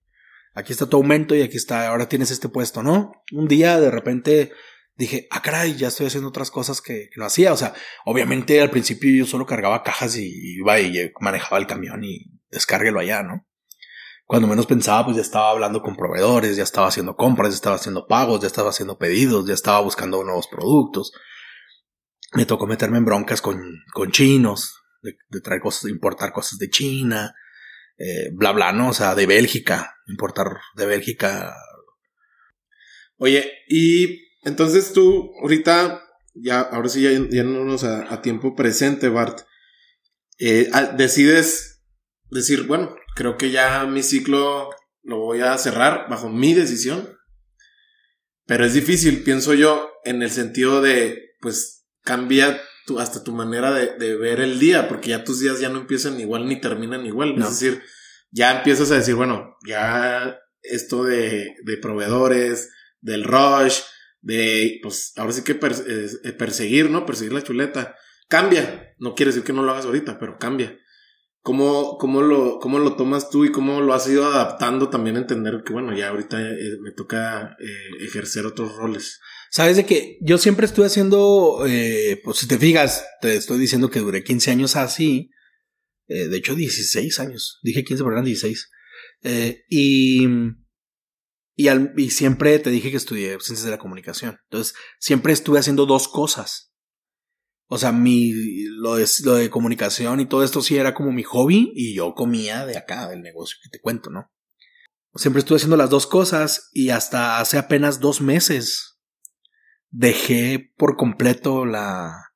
aquí está tu aumento y aquí está, ahora tienes este puesto, ¿no? Un día de repente dije, ah, caray, ya estoy haciendo otras cosas que, no hacía. O sea, obviamente al principio yo solo cargaba cajas y iba y manejaba el camión y descárguelo allá, ¿no? Cuando menos pensaba, pues ya estaba hablando con proveedores, ya estaba haciendo compras, ya estaba haciendo pagos, ya estaba haciendo pedidos, ya estaba buscando nuevos productos. Me tocó meterme en broncas con, chinos, de, traer cosas, importar cosas de China, eh, bla, bla, ¿no? O sea, de Bélgica, importar de Bélgica. Oye, y entonces tú, ahorita, ya, ahora sí, ya, ya no a, a, tiempo presente, Bart, eh, decides decir, bueno, creo que ya mi ciclo lo voy a cerrar bajo mi decisión. Pero es difícil, pienso yo, en el sentido de, pues, cambia tu, hasta tu manera de, ver el día, porque ya tus días ya no empiezan igual ni terminan igual. Es decir, ya empiezas a decir, bueno, ya esto de, de proveedores, del rush, de, pues ahora sí que eh, perseguir, ¿no? Perseguir la chuleta. Cambia. No quiere decir que no lo hagas ahorita, pero cambia. ¿Cómo, cómo, lo, ¿Cómo lo tomas tú y cómo lo has ido adaptando también a entender que, bueno, ya ahorita eh, me toca eh, ejercer otros roles? Sabes de que yo siempre estuve haciendo, pues si te fijas, te estoy diciendo que duré 15 años así. de hecho, 16 años. Dije 15, pero eran 16. y y, al, y siempre te dije que estudié ciencias de la comunicación. Entonces, siempre estuve haciendo dos cosas. O sea, mi, lo de, lo de comunicación y todo esto sí era como mi hobby y yo comía de acá, del negocio que te cuento, ¿no? Siempre estuve haciendo las dos cosas y hasta hace apenas dos meses dejé por completo la,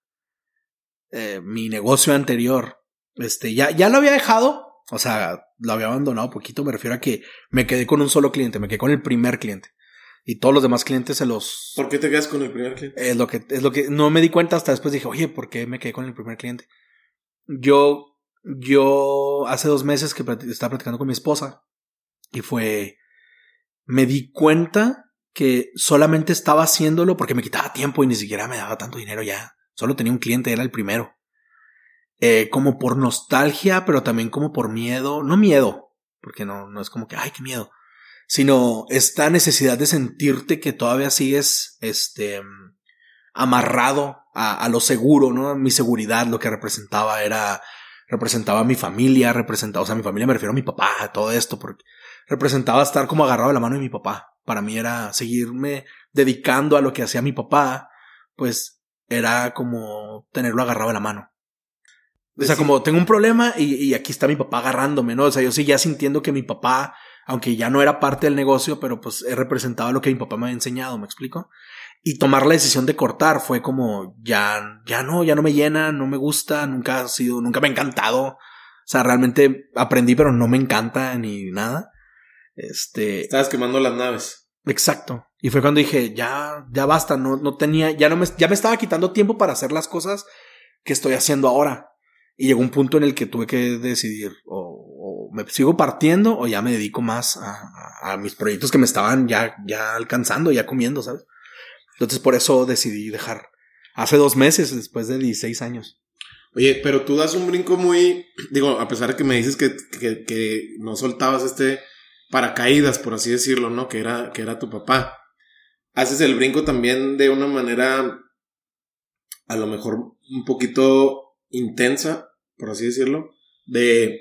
eh, mi negocio anterior. Este, ya, ya lo había dejado, o sea, lo había abandonado poquito, me refiero a que me quedé con un solo cliente, me quedé con el primer cliente. Y todos los demás clientes se los... ¿Por qué te quedas con el primer cliente? Es lo que, es lo que no me di cuenta hasta después dije, oye, ¿por qué me quedé con el primer cliente? Yo, yo hace dos meses que estaba platicando con mi esposa y fue, me di cuenta que solamente estaba haciéndolo porque me quitaba tiempo y ni siquiera me daba tanto dinero ya. Solo tenía un cliente, era el primero. Eh, como por nostalgia, pero también como por miedo, no miedo, porque no, no es como que, ay, qué miedo, sino esta necesidad de sentirte que todavía sigues, este, amarrado a, a lo seguro, ¿no? Mi seguridad, lo que representaba era, representaba a mi familia, representaba, o sea, mi familia me refiero a mi papá, todo esto, porque representaba estar como agarrado de la mano de mi papá. Para mí era seguirme dedicando a lo que hacía mi papá, pues era como tenerlo agarrado de la mano. O sea, como tengo un problema y, y, aquí está mi papá agarrándome, ¿no? O sea, yo sí ya sintiendo que mi papá, aunque ya no era parte del negocio, pero pues he representado lo que mi papá me ha enseñado, ¿me explico? Y tomar la decisión de cortar fue como, ya, ya no, ya no me llena, no me gusta, nunca ha sido, nunca me ha encantado. O sea, realmente aprendí, pero no me encanta ni nada. Este. Estabas quemando las naves. Exacto. Y fue cuando dije, ya, ya basta, no, no tenía, ya no me, ya me estaba quitando tiempo para hacer las cosas que estoy haciendo ahora. Y llegó un punto en el que tuve que decidir o, me sigo partiendo o ya me dedico más a, mis proyectos que me estaban ya, ya alcanzando, ya comiendo, ¿sabes? Entonces por eso decidí dejar. Hace dos meses, después de 16 años. Oye, pero tú das un brinco muy, digo, a pesar de que me dices que, que, que no soltabas este paracaídas, por así decirlo, ¿no? Que era, que era tu papá. Haces el brinco también de una manera, a lo mejor un poquito intensa, por así decirlo, de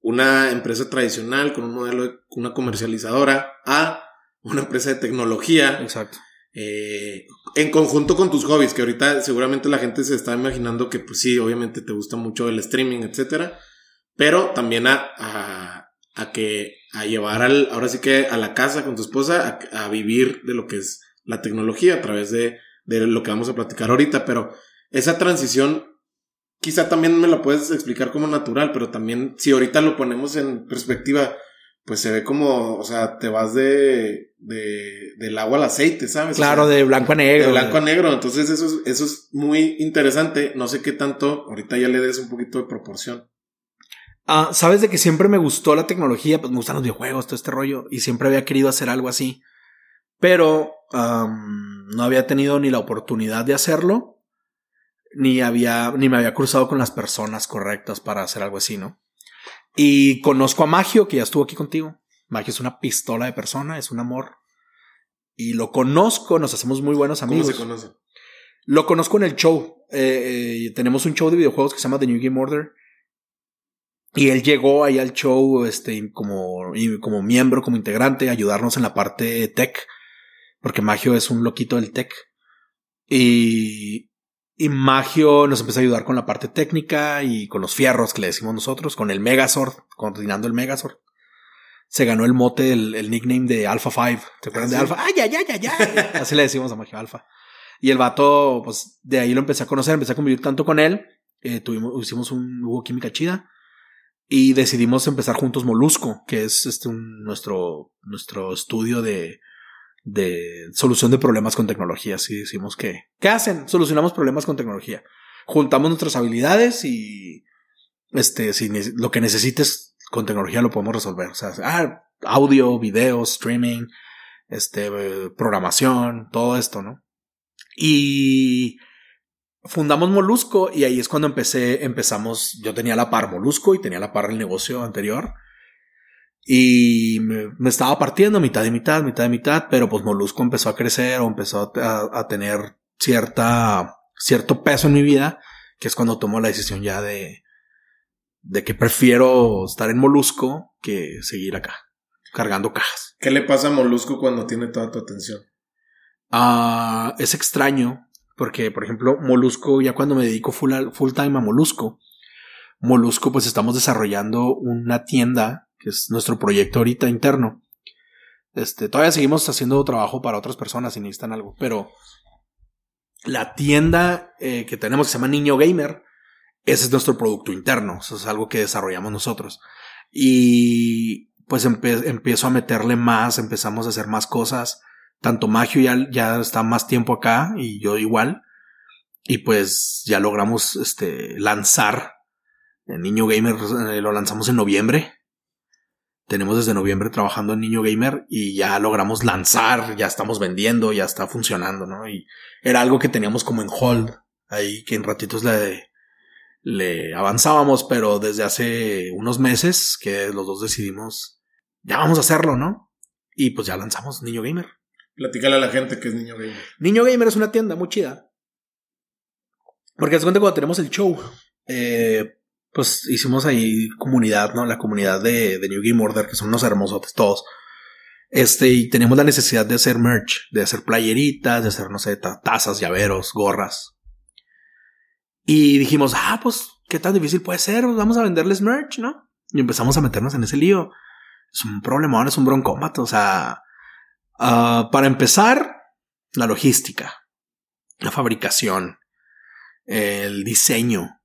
una empresa tradicional con un modelo de una comercializadora a una empresa de tecnología. Exacto. Eh, en conjunto con tus hobbies, que ahorita seguramente la gente se está imaginando que, pues sí, obviamente te gusta mucho el streaming, etcétera. pero también a, a, a que, a llevar al, ahora sí que a la casa con tu esposa, a, a vivir de lo que es la tecnología a través de, de lo que vamos a platicar ahorita, pero esa transición quizá también me la puedes explicar como natural, pero también si ahorita lo ponemos en perspectiva, pues se ve como, o sea, te vas de, de del agua al aceite, ¿sabes? Claro, O sea, de blanco a negro. de blanco a negro. Entonces eso es, eso es muy interesante. No sé qué tanto, ahorita ya le des un poquito de proporción. Ah, Sabes de que siempre me gustó la tecnología, pues me gustan los videojuegos, todo este rollo, y siempre había querido hacer algo así. Pero no había tenido ni la oportunidad de hacerlo, ni había, ni me había cruzado con las personas correctas para hacer algo así, ¿no? Y conozco a Magio, que ya estuvo aquí contigo. Magio es una pistola de persona, es un amor. Y lo conozco, nos hacemos muy buenos ¿Cómo amigos. se conoce? Lo conozco en el show. Eh, eh, tenemos un show de videojuegos que se llama The New Game Order. Y él llegó ahí al show, este, como, como miembro, como integrante, a ayudarnos en la parte tech. Porque Magio es un loquito del tech. Y, y Magio nos empezó a ayudar con la parte técnica y con los fierros que le decimos nosotros, con el Megazord, coordinando el Megazord. Se ganó el mote, el, el nickname de Alpha 5. ¿Te acuerdas ¿Ah, de sí? Alpha? ¡Ay, ay, ay, ay, ay! Así le decimos a Magio Alpha. Y el vato, pues de ahí lo empecé a conocer, empecé a convivir tanto con él. eh, tuvimos, hicimos un, hubo química chida. Y decidimos empezar juntos Molusco, que es este un- nuestro, nuestro estudio de, de solución de problemas con tecnología. Así decimos que, ¿qué hacen? Solucionamos problemas con tecnología. Juntamos nuestras habilidades y este, si lo que necesites con tecnología lo podemos resolver. O sea, ah, audio, video, streaming, este, eh, programación, todo esto, ¿no? Y fundamos Molusco y ahí es cuando empecé, empezamos, yo tenía la par Molusco y tenía la par el negocio anterior. Y me, me estaba partiendo mitad y mitad, mitad y mitad, pero pues Molusco empezó a crecer o empezó a, a tener cierta, cierto peso en mi vida, que es cuando tomo la decisión ya de, de que prefiero estar en Molusco que seguir acá, cargando cajas. ¿Qué le pasa a Molusco cuando tiene toda tu atención? Ah, es extraño porque, por ejemplo, Molusco, ya cuando me dedico full, full time a Molusco, Molusco, pues estamos desarrollando una tienda, que es nuestro proyecto ahorita interno. Este, todavía seguimos haciendo trabajo para otras personas si necesitan algo, pero la tienda eh, que tenemos que se llama Niño Gamer, ese es nuestro producto interno, eso es algo que desarrollamos nosotros. Y pues empiezo a meterle más, empezamos a hacer más cosas tanto Magio ya, ya está más tiempo acá y yo igual. Y pues ya logramos este, lanzar el Niño Gamer, eh, lo lanzamos en noviembre. Tenemos desde noviembre trabajando en Niño Gamer y ya logramos lanzar, ya estamos vendiendo, ya está funcionando, ¿no? Y era algo que teníamos como en hold, ahí que en ratitos le, le avanzábamos, pero desde hace unos meses que los dos decidimos, ya vamos a hacerlo, ¿no? Y pues ya lanzamos Niño Gamer. Platícale a la gente que es niño gamer. Niño Gamer es una tienda muy chida. Porque cuenta cuando tenemos el show, eh, pues hicimos ahí comunidad, ¿no? La comunidad de, New Game Order, que son unos hermosotes todos. Este, y tenemos la necesidad de hacer merch, de hacer playeritas, de hacer, no sé, ta- tazas, llaveros, gorras. Y dijimos, ah, pues, ¿qué tan difícil puede ser? Pues vamos a venderles merch, ¿no? Y empezamos a meternos en ese lío. Es un problemón, es un broncómato, o sea, Ah, para empezar, la logística, la fabricación, el diseño,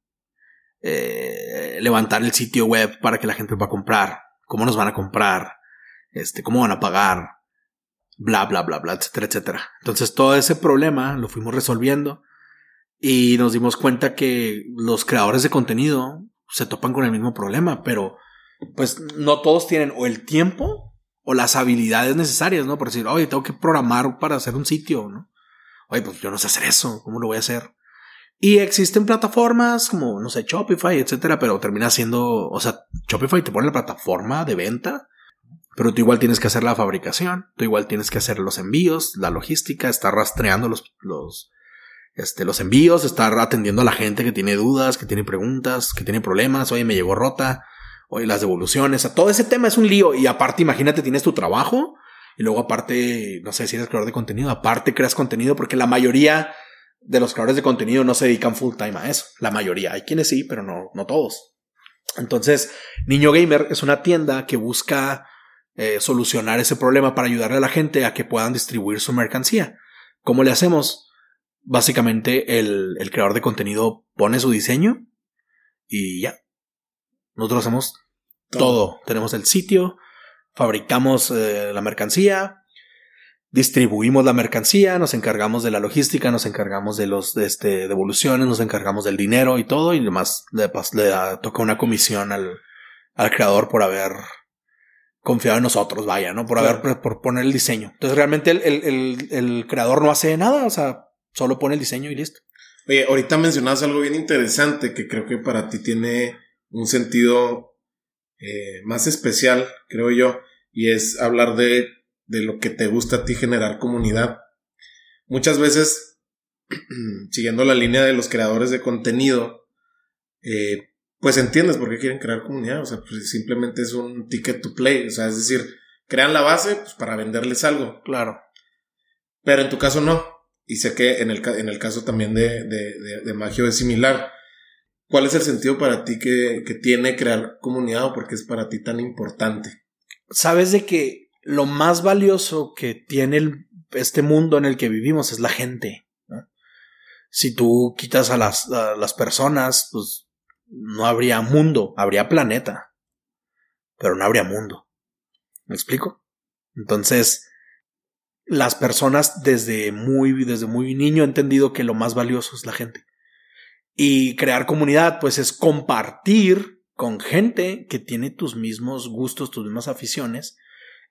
eh, levantar el sitio web para que la gente pueda comprar, cómo nos van a comprar, este, cómo van a pagar, bla, bla, bla, bla, etcétera, etcétera. Entonces todo ese problema lo fuimos resolviendo y nos dimos cuenta que los creadores de contenido se topan con el mismo problema, pero pues no todos tienen o el tiempo o las habilidades necesarias, ¿no? Por decir, oye, tengo que programar para hacer un sitio, ¿no? Oye, pues yo no sé hacer eso, ¿cómo lo voy a hacer? Y existen plataformas como, no sé, Shopify, etcétera, pero termina siendo, o sea, Shopify te pone la plataforma de venta, pero tú igual tienes que hacer la fabricación, tú igual tienes que hacer los envíos, la logística, estar rastreando los, los, este, los envíos, estar atendiendo a la gente que tiene dudas, que tiene preguntas, que tiene problemas, oye, me llegó rota, oye, las devoluciones, o sea, todo ese tema es un lío y aparte, imagínate, tienes tu trabajo y luego aparte, no sé si eres creador de contenido, aparte creas contenido porque la mayoría de los creadores de contenido no se dedican full time a eso, la mayoría, hay quienes sí, pero no, no todos. Entonces, Niño Gamer es una tienda que busca eh, solucionar ese problema para ayudarle a la gente a que puedan distribuir su mercancía. ¿Cómo le hacemos? Básicamente el, el creador de contenido pone su diseño y ya. Nosotros hacemos todo. Tenemos el sitio, fabricamos eh, la mercancía, distribuimos la mercancía, nos encargamos de la logística, nos encargamos de los de este, devoluciones, nos encargamos del dinero y todo, y además le, le toca una comisión al, al creador por haber confiado en nosotros, vaya, ¿no? Por haber, por poner el diseño. Entonces realmente el, el, el, creador no hace nada, o sea, solo pone el diseño y listo. Oye, ahorita mencionabas algo bien interesante que creo que para ti tiene un sentido eh, más especial, creo yo, y es hablar de, de lo que te gusta a ti generar comunidad. Muchas veces, siguiendo la línea de los creadores de contenido, eh, pues entiendes por qué quieren crear comunidad. O sea, pues simplemente es un ticket to play. O sea, es decir, crean la base pues, para venderles algo. Claro. Pero en tu caso no. Y sé que en el, en el caso también de, de, de, Magio es similar. ¿Cuál es el sentido para ti que, que tiene crear comunidad o por qué es para ti tan importante? Sabes de que lo más valioso que tiene este mundo en el que vivimos es la gente. Si tú quitas a las, a las personas, pues no habría mundo, habría planeta, pero no habría mundo. ¿Me explico? Entonces, las personas desde muy, desde muy niño han entendido que lo más valioso es la gente. Y crear comunidad, pues es compartir con gente que tiene tus mismos gustos, tus mismas aficiones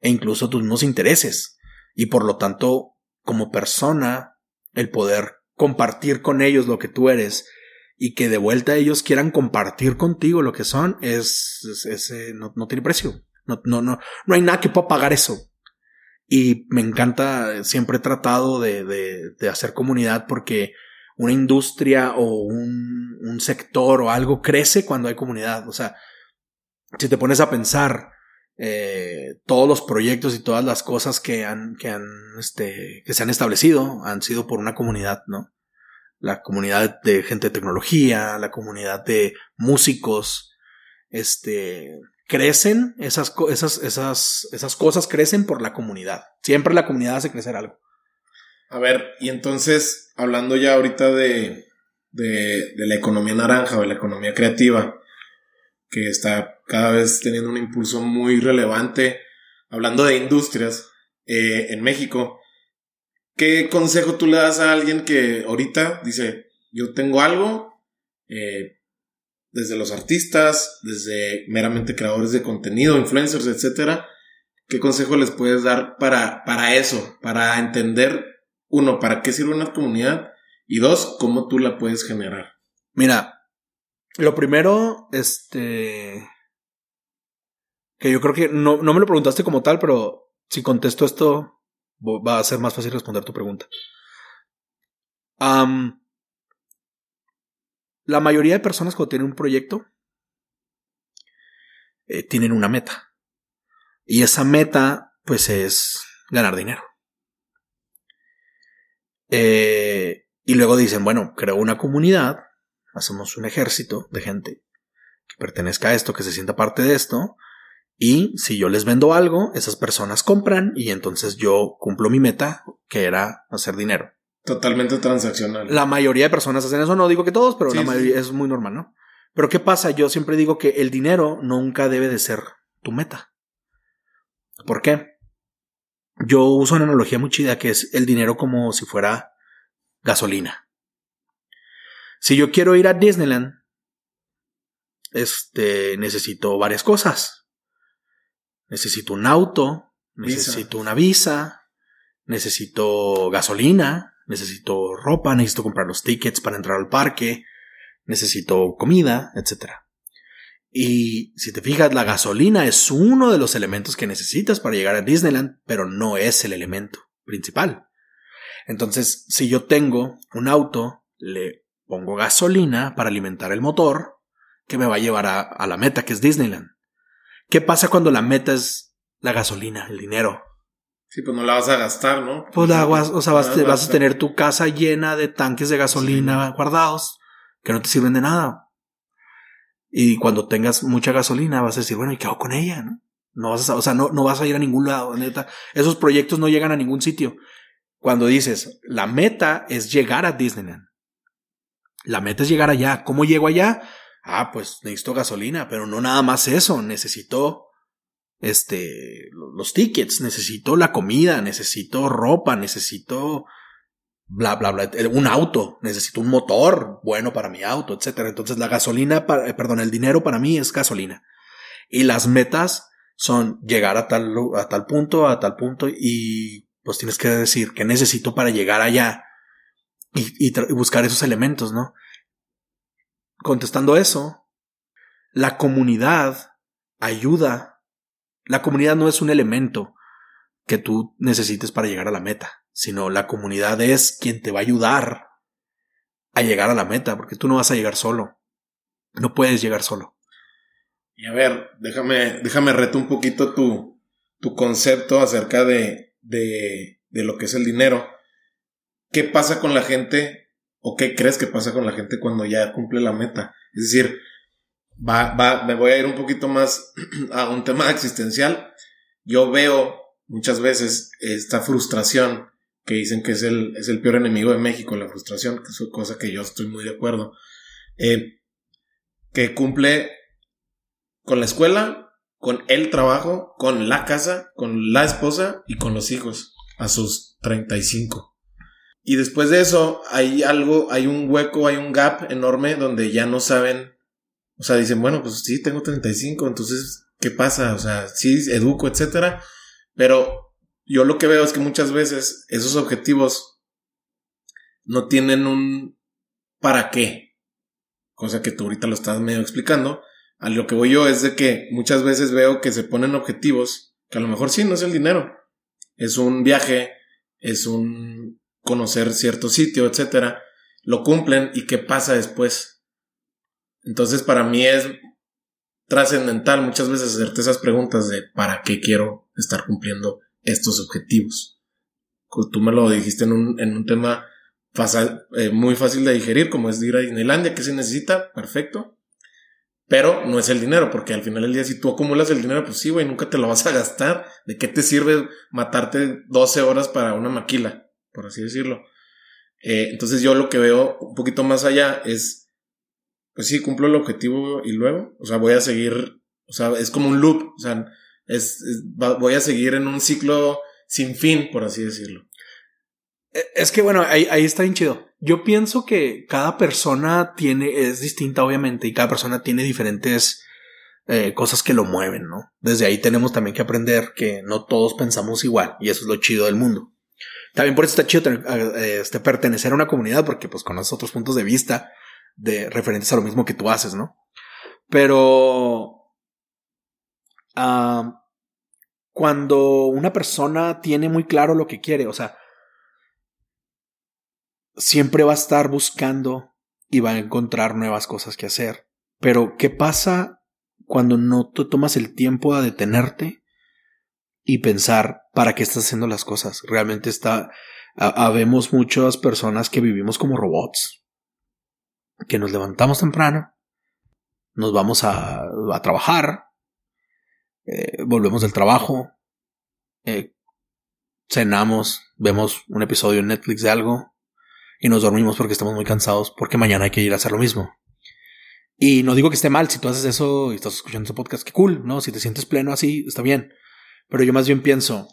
e incluso tus mismos intereses. Y por lo tanto, como persona, el poder compartir con ellos lo que tú eres y que de vuelta ellos quieran compartir contigo lo que son, es, eh, no, tiene precio. No, no, no, no hay nada que pueda pagar eso. Y me encanta, siempre he tratado de, de, hacer comunidad porque una industria o un, un, sector o algo crece cuando hay comunidad. O sea, si te pones a pensar eh, todos los proyectos y todas las cosas que han, que han, este, que se han establecido han sido por una comunidad, ¿no? la comunidad de gente de tecnología, la comunidad de músicos, este, crecen, esas, esas, esas, esas cosas crecen por la comunidad. Siempre la comunidad hace crecer algo. A ver, y entonces, hablando ya ahorita de, de, de la economía naranja o de la economía creativa, que está cada vez teniendo un impulso muy relevante, hablando de industrias eh, en México, ¿Qué consejo tú le das a alguien que ahorita dice, yo tengo algo, eh, desde los artistas, desde meramente creadores de contenido, influencers, etcétera? ¿Qué consejo les puedes dar para, para eso? Para entender, uno, para qué sirve una comunidad y dos, cómo tú la puedes generar. Mira, lo primero, este. Que yo creo que no, no me lo preguntaste como tal, pero si contesto esto, va a ser más fácil responder tu pregunta. la mayoría de personas cuando tienen un proyecto eh, tienen una meta. Y esa meta, pues, es ganar dinero. Eh, y luego dicen, bueno, creo una comunidad, hacemos un ejército de gente que pertenezca a esto, que se sienta parte de esto, y si yo les vendo algo, esas personas compran y entonces yo cumplo mi meta, que era hacer dinero. Totalmente transaccional. La mayoría de personas hacen eso, no digo que todos, pero la mayoría es muy normal, ¿no? Pero ¿qué pasa? Yo siempre digo que el dinero nunca debe de ser tu meta. ¿Por qué? Yo uso una analogía muy chida que es el dinero como si fuera gasolina. Si yo quiero ir a Disneyland, este, necesito varias cosas necesito un auto, necesito una visa, necesito gasolina, necesito ropa, necesito comprar los tickets para entrar al parque, necesito comida, etc. Y si te fijas, la gasolina es uno de los elementos que necesitas para llegar a Disneyland, pero no es el elemento principal. Entonces, si yo tengo un auto, le pongo gasolina para alimentar el motor, que me va a llevar a, a la meta que es Disneyland. ¿Qué pasa cuando la meta es la gasolina, el dinero? Sí, pues no la vas a gastar, ¿no? Pues la vas, o sea, vas, a tener tu casa llena de tanques de gasolina guardados que no te sirven de nada. Y cuando tengas mucha gasolina vas a decir, bueno, ¿y qué hago con ella? No, no vas a, o sea, no, no vas a ir a ningún lado, neta. Esos proyectos no llegan a ningún sitio. Cuando dices, la meta es llegar a Disneyland. La meta es llegar allá. ¿Cómo llego allá? Ah, pues necesito gasolina, pero no nada más eso. Necesito este, los tickets, necesito la comida, necesito ropa, necesito bla, bla, bla, un auto, necesito un motor bueno para mi auto, etcétera. Entonces la gasolina, eh, perdón, el dinero para mí es gasolina. Y las metas son llegar a tal, a tal punto, a tal punto y pues tienes que decir qué necesito para llegar allá y buscar esos elementos, ¿no? Contestando eso, la comunidad ayuda. La comunidad no es un elemento que tú necesites para llegar a la meta sino la comunidad es quien te va a ayudar a llegar a la meta, porque tú no vas a llegar solo. No puedes llegar solo. Y a ver, déjame, déjame reto un poquito tu, tu concepto acerca de, de, de lo que es el dinero. ¿Qué pasa con la gente o qué crees que pasa con la gente cuando ya cumple la meta? Es decir, va, va, me voy a ir un poquito más a un tema existencial. Yo veo muchas veces esta frustración que dicen que es el, es el peor enemigo de México, la frustración, que es cosa que yo estoy muy de acuerdo. Eh, que cumple con la escuela, con el trabajo, con la casa, con la esposa y con los hijos a sus 35. Y después de eso hay algo, hay un hueco, hay un gap enorme donde ya no saben, o sea, dicen, bueno, pues sí, tengo 35, entonces, ¿qué pasa? O sea, sí, educo, etcétera, pero yo lo que veo es que muchas veces esos objetivos no tienen un para qué. Cosa que tú ahorita lo estás medio explicando. A lo que voy yo es de que muchas veces veo que se ponen objetivos que a lo mejor sí no es el dinero. Es un viaje, es un conocer cierto sitio, etcétera. Lo cumplen y qué pasa después. Entonces para mí es trascendental muchas veces hacerte esas preguntas de para qué quiero estar cumpliendo estos objetivos. Tú me lo dijiste en un, en un tema eh, muy fácil de digerir, como es ir a Disneylandia, que se necesita, perfecto. Pero no es el dinero, porque al final del día, si tú acumulas el dinero, pues sí, güey, nunca te lo vas a gastar. ¿De qué te sirve matarte 12 horas para una maquila? Por así decirlo. Eh, entonces yo lo que veo un poquito más allá es, pues sí, cumplo el objetivo y luego, o sea, voy a seguir, o sea, es como un loop, o sea, es, voy a seguir en un ciclo sin fin, por así decirlo. E, es que bueno, ahí, ahí está bien chido. Yo pienso que cada persona tiene, es distinta obviamente, y cada persona tiene diferentes eh, cosas que lo mueven, ¿no? Desde ahí tenemos también que aprender que no todos pensamos igual, y eso es lo chido del mundo. También por eso está chido eh, este, pertenecer a una comunidad, porque pues conoces otros puntos de vista de referentes a lo mismo que tú haces, ¿no? Pero cuando una persona tiene muy claro lo que quiere, o sea, siempre va a estar buscando y va a encontrar nuevas cosas que hacer. Pero, ¿qué pasa cuando no te tomas el tiempo a detenerte y pensar para qué estás haciendo las cosas? Realmente está, habemos muchas personas que vivimos como robots, que nos levantamos temprano, nos vamos a, a trabajar, eh, volvemos del trabajo, eh, cenamos, vemos un episodio en Netflix de algo y nos dormimos porque estamos muy cansados porque mañana hay que ir a hacer lo mismo. Y no digo que esté mal si tú haces eso y estás escuchando este podcast, que cool, ¿no? Si te sientes pleno así, está bien. Pero yo más bien pienso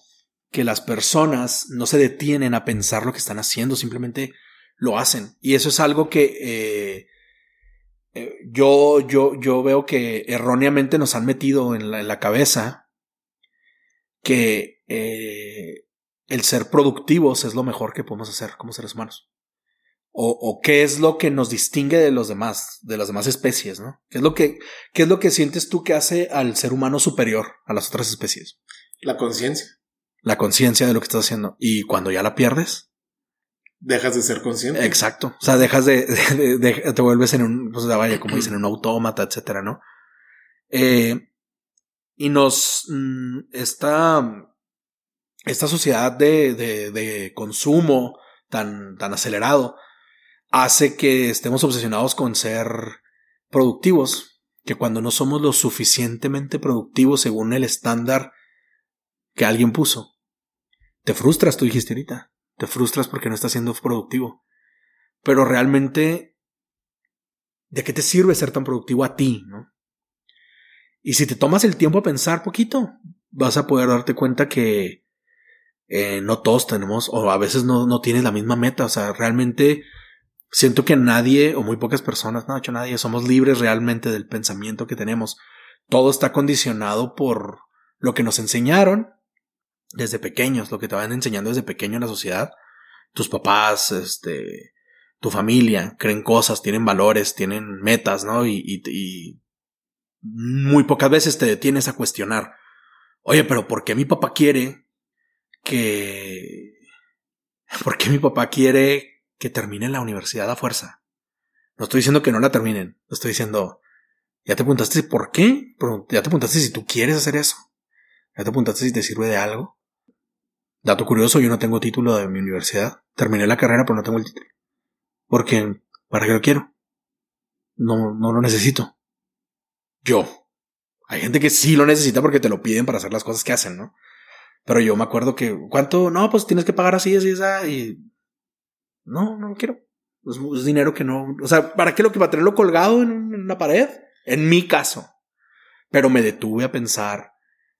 que las personas no se detienen a pensar lo que están haciendo, simplemente lo hacen. Y eso es algo que eh, eh, yo, yo, yo veo que erróneamente nos han metido en la, cabeza que eh, el ser productivos es lo mejor que podemos hacer como seres humanos. O, o, qué es lo que nos distingue de los demás, de las demás especies, ¿no? ¿Qué es lo que, qué es lo que sientes tú que hace al ser humano superior a las otras especies? La conciencia. La conciencia de lo que estás haciendo. Y cuando ya la pierdes, dejas de ser consciente. Exacto. O sea, dejas de, te vuelves en un, pues vaya, como dicen, en un autómata, etcétera, ¿no? Eh, y nos, mm, esta, esta sociedad de, de, de consumo tan, tan acelerado hace que estemos obsesionados con ser productivos, que cuando no somos lo suficientemente productivos según el estándar que alguien puso, te frustras, tú dijiste ahorita, te frustras porque no estás siendo productivo. Pero realmente, ¿de qué te sirve ser tan productivo a ti, no? Y si te tomas el tiempo a pensar poquito, vas a poder darte cuenta que eh, no todos tenemos, o a veces no, no tienes la misma meta. O sea, realmente siento que nadie, o muy pocas personas, no, hecho nadie, somos libres realmente del pensamiento que tenemos. Todo está condicionado por lo que nos enseñaron desde pequeños, lo que te van enseñando desde pequeño en la sociedad. Tus papás, este, tu familia, creen cosas, tienen valores, tienen metas, ¿no? Y, y, muy pocas veces te detienes a cuestionar, oye, pero ¿por qué mi papá quiere que... ¿Por qué mi papá quiere que terminen la universidad a fuerza? No estoy diciendo que no la terminen, estoy diciendo, ya te preguntaste por qué, ya te preguntaste si tú quieres hacer eso, ya te preguntaste si te sirve de algo. Dato curioso, yo no tengo título de mi universidad, terminé la carrera pero no tengo el título. Porque, ¿para qué lo quiero? No, no lo necesito. Yo. Hay gente que sí lo necesita porque te lo piden para hacer las cosas que hacen, ¿no? Pero yo me acuerdo que, ¿cuánto? No, pues tienes que pagar así, así, así. Y no, no lo quiero. Es, dinero que no. O sea, ¿para qué lo que va a tenerlo colgado en, en una pared? En mi caso. Pero me detuve a pensar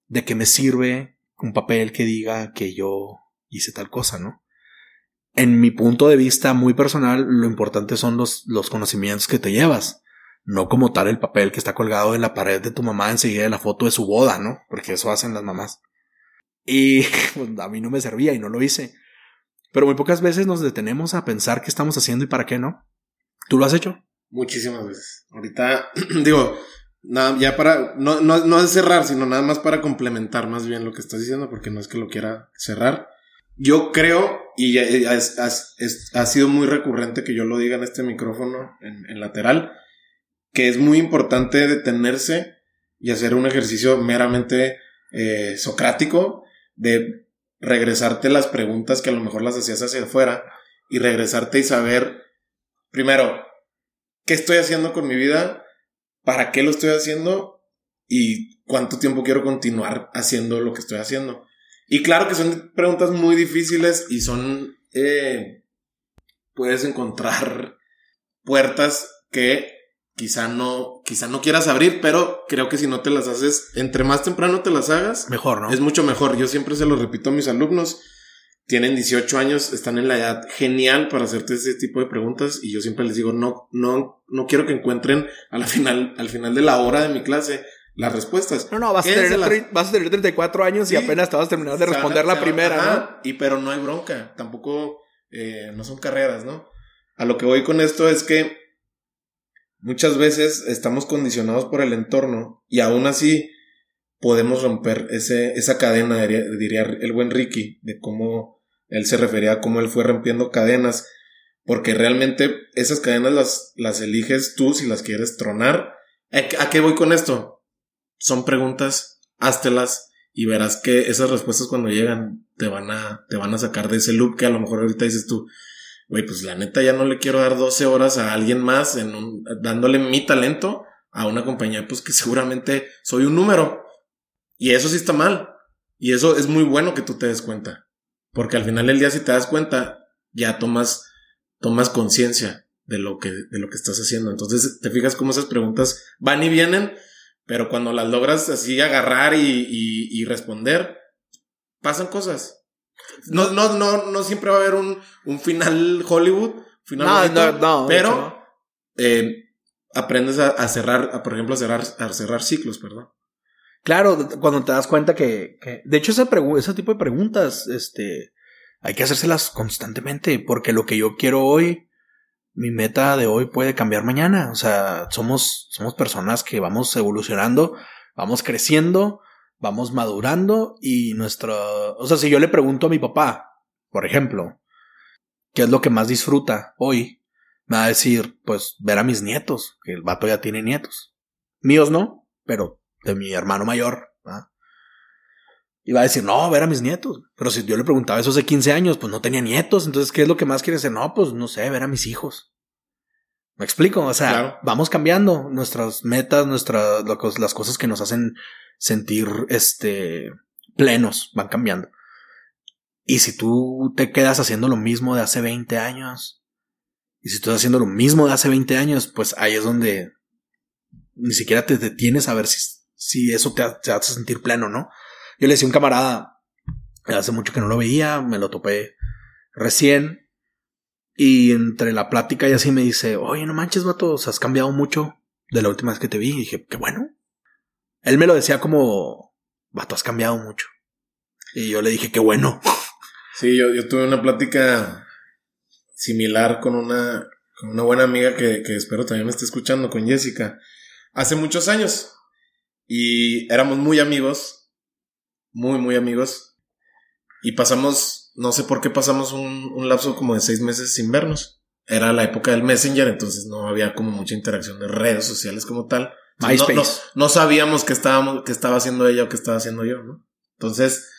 de qué me sirve un papel que diga que yo hice tal cosa, ¿no? En mi punto de vista muy personal, lo importante son los, los conocimientos que te llevas no como tal el papel que está colgado en la pared de tu mamá enseguida de la foto de su boda, ¿no? Porque eso hacen las mamás. Y pues, a mí no me servía y no lo hice. Pero muy pocas veces nos detenemos a pensar qué estamos haciendo y para qué no. ¿Tú lo has hecho? Muchísimas veces. Ahorita, digo, nada, ya para, no, no, no es cerrar, sino nada más para complementar más bien lo que estás diciendo, porque no es que lo quiera cerrar. Yo creo, y ya, ha sido muy recurrente que yo lo diga en este micrófono, en, en lateral, que es muy importante detenerse y hacer un ejercicio meramente eh, socrático de regresarte las preguntas que a lo mejor las hacías hacia afuera y regresarte y saber, primero, qué estoy haciendo con mi vida, para qué lo estoy haciendo y cuánto tiempo quiero continuar haciendo lo que estoy haciendo. Y claro que son preguntas muy difíciles y son... Eh, puedes encontrar puertas que quizá no, quizá no quieras abrir, pero creo que si no te las haces, entre más temprano te las hagas, mejor, ¿no? Es mucho mejor. Yo siempre se lo repito a mis alumnos. Tienen 18 años, están en la edad genial para hacerte ese tipo de preguntas y yo siempre les digo, no, no, no quiero que encuentren al final, al final de la hora de mi clase las respuestas. No, no, vas, a tener, vas a tener 34 años y apenas te vas a terminar de responder la primera, ¿no? Y pero no hay bronca, tampoco, eh, no son carreras, ¿no? A lo que voy con esto es que Muchas veces estamos condicionados por el entorno y aún así podemos romper ese, esa cadena, diría, el buen Ricky, de cómo él se refería a cómo él fue rompiendo cadenas, porque realmente esas cadenas las, las eliges tú si las quieres tronar. ¿A qué voy con esto? Son preguntas, háztelas y verás que esas respuestas cuando llegan te van a, te van a sacar de ese loop que a lo mejor ahorita dices tú, güey, pues la neta ya no le quiero dar 12 horas a alguien más en dándole mi talento a una compañía, pues que seguramente soy un número. Y eso sí está mal. Y eso es muy bueno que tú te des cuenta. Porque al final del día, si te das cuenta, ya tomas, tomas conciencia de lo que, de lo que estás haciendo. Entonces, te fijas cómo esas preguntas van y vienen, pero cuando las logras así agarrar y, y responder, pasan cosas. No, no, no, no siempre va a haber un, un final Hollywood, final no, no, pero eh, aprendes a, cerrar, a, por ejemplo, a cerrar, a cerrar ciclos, perdón. Claro, cuando te das cuenta que, de hecho, ese, ese tipo de preguntas, este, hay que hacérselas constantemente, porque lo que yo quiero hoy, mi meta de hoy puede cambiar mañana. O sea, somos, somos personas que vamos evolucionando, vamos creciendo, vamos madurando y nuestro, o sea, si yo le pregunto a mi papá, por ejemplo, ¿qué es lo que más disfruta hoy? Me va a decir, pues, ver a mis nietos, que el vato ya tiene nietos. Míos no, pero de mi hermano mayor. Y va a decir, no, ver a mis nietos. Pero si yo le preguntaba eso hace 15 años, pues no tenía nietos. Entonces, ¿qué es lo que más quiere hacer? No, pues no sé, ver a mis hijos. Me explico, o sea, vamos cambiando nuestras metas, nuestras las cosas que nos hacen sentir este plenos van cambiando. Y si tú te quedas haciendo lo mismo de hace 20 años, y si estás haciendo lo mismo de hace 20 años, pues ahí es donde ni siquiera te detienes a ver si, si eso te, hace sentir pleno, ¿no? Yo le decía a un camarada, hace mucho que no lo veía, me lo topé recién, y entre la plática y así me dice, oye, no manches, vato, has cambiado mucho de la última vez que te vi. Y dije, qué bueno. Él me lo decía como, vato, has cambiado mucho. Y yo le dije, qué bueno. Sí, yo, yo tuve una plática similar con una, con una buena amiga que, que espero también me esté escuchando, con Jessica, hace muchos años. Y éramos muy amigos, muy, muy amigos. Y pasamos no sé por qué pasamos un, lapso como de seis meses sin vernos. Era la época del Messenger, entonces no había como mucha interacción de redes sociales como tal. No, sabíamos qué estábamos, qué estaba haciendo ella o qué estaba haciendo yo, ¿no? Entonces,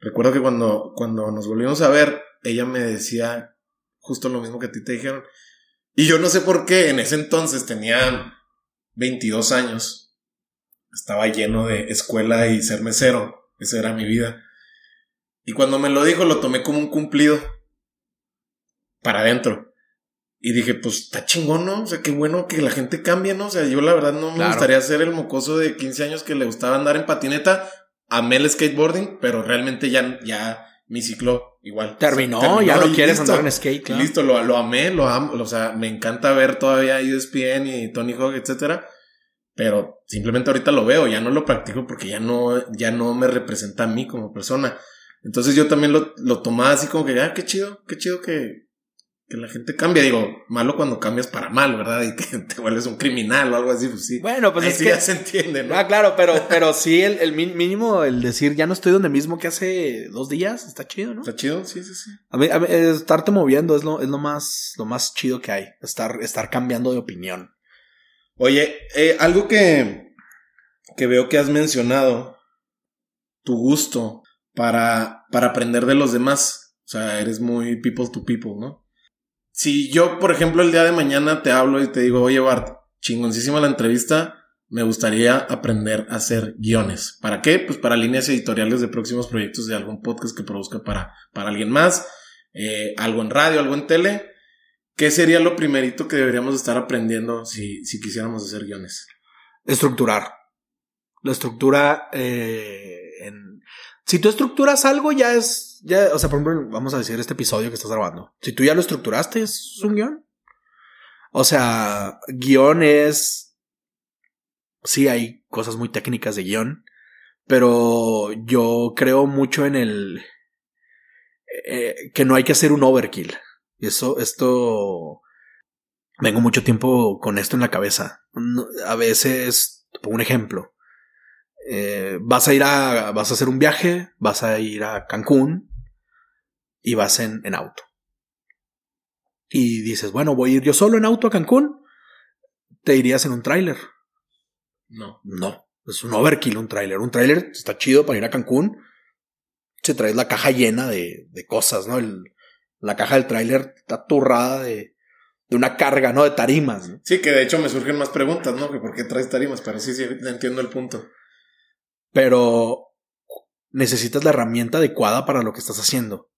recuerdo que cuando, cuando nos volvimos a ver, ella me decía justo lo mismo que a ti te dijeron. Y yo no sé por qué, en ese entonces tenía 22 años. Estaba lleno de escuela y ser mesero. Esa era mi vida. Y cuando me lo dijo, lo tomé como un cumplido. Para adentro. Y dije, pues está chingón, ¿no? O sea, qué bueno que la gente cambie, ¿no? O sea, yo la verdad no me gustaría ser el mocoso de 15 años que le gustaba andar en patineta. Amé el skateboarding, pero realmente ya, ya mi ciclo igual. Terminó, ya no quieres andar en skate. Listo, lo, lo amé, lo amo. O sea, me encanta ver todavía ESPN y Tony Hawk, etcétera. Pero simplemente ahorita lo veo, ya no lo practico porque ya no, ya no me representa a mí como persona. Entonces yo también lo, lo tomaba así como que, ah, qué chido, qué chido que, que la gente cambia. Digo, malo cuando cambias para mal, ¿verdad? Y que te vuelves un criminal o algo así, pues sí. Bueno, pues es que. ya se entiende, ¿no? Ah, claro, pero, pero sí, el, el, mínimo, el decir, ya no estoy donde mismo que hace dos días, está chido, ¿no? Está chido, sí, sí, sí. A mí, a mí estarte moviendo es lo, es lo más, lo más chido que hay. Estar, estar cambiando de opinión. Oye, eh, algo que, que veo que has mencionado, tu gusto para, para aprender de los demás. O sea, eres muy people to people, ¿no? Si yo, por ejemplo, el día de mañana te hablo y te digo, oye, Bart, chingoncísima la entrevista, me gustaría aprender a hacer guiones. ¿Para qué? Pues para líneas editoriales de próximos proyectos de algún podcast que produzca para, para alguien más, eh, algo en radio, algo en tele. ¿Qué sería lo primerito que deberíamos estar aprendiendo si, si quisiéramos hacer guiones? Estructurar. La estructura eh, en, si tú estructuras algo, ya es, ya, o sea, por ejemplo, vamos a decir este episodio que estás grabando. Si tú ya lo estructuraste, es un guion. O sea, guion es, sí hay cosas muy técnicas de guion, pero yo creo mucho en el, eh, que no hay que hacer un overkill. Eso, esto, vengo mucho tiempo con esto en la cabeza. A veces, pongo un ejemplo. Eh, vas a ir a, vas a hacer un viaje, vas a ir a Cancún y vas en, en auto. Y dices, bueno, voy a ir yo solo en auto a Cancún, te irías en un tráiler. No. No, es un overkill un tráiler. Un tráiler está chido para ir a Cancún. Se traes la caja llena de, de cosas, ¿no? El, la caja del tráiler está turrada de, de una carga, ¿no? De tarimas. Sí, que de hecho me surgen más preguntas, ¿no? Que por qué traes tarimas, pero sí, sí, entiendo el punto pero necesitas la herramienta adecuada para lo que estás haciendo.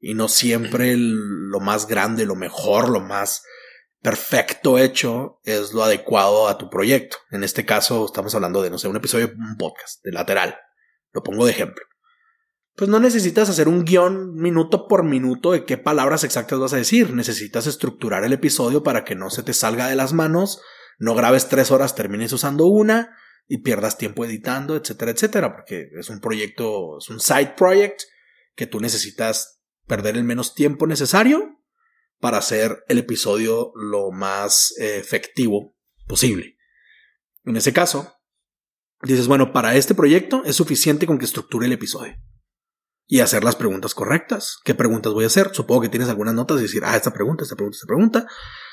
Y no siempre lo más grande, lo mejor, lo más perfecto hecho es lo adecuado a tu proyecto. En este caso estamos hablando de, no sé, un episodio, un podcast, de lateral. Lo pongo de ejemplo. Pues no necesitas hacer un guion minuto por minuto de qué palabras exactas vas a decir. Necesitas estructurar el episodio para que no se te salga de las manos, no grabes tres horas, termines usando una, y pierdas tiempo editando, etcétera, etcétera, porque es un proyecto, es un side project que tú necesitas perder el menos tiempo necesario para hacer el episodio lo más efectivo posible. En ese caso, dices, bueno, para este proyecto es suficiente con que estructure el episodio y hacer las preguntas correctas. ¿Qué preguntas voy a hacer? Supongo que tienes algunas notas y decir, ah, esta pregunta, esta pregunta, esta pregunta.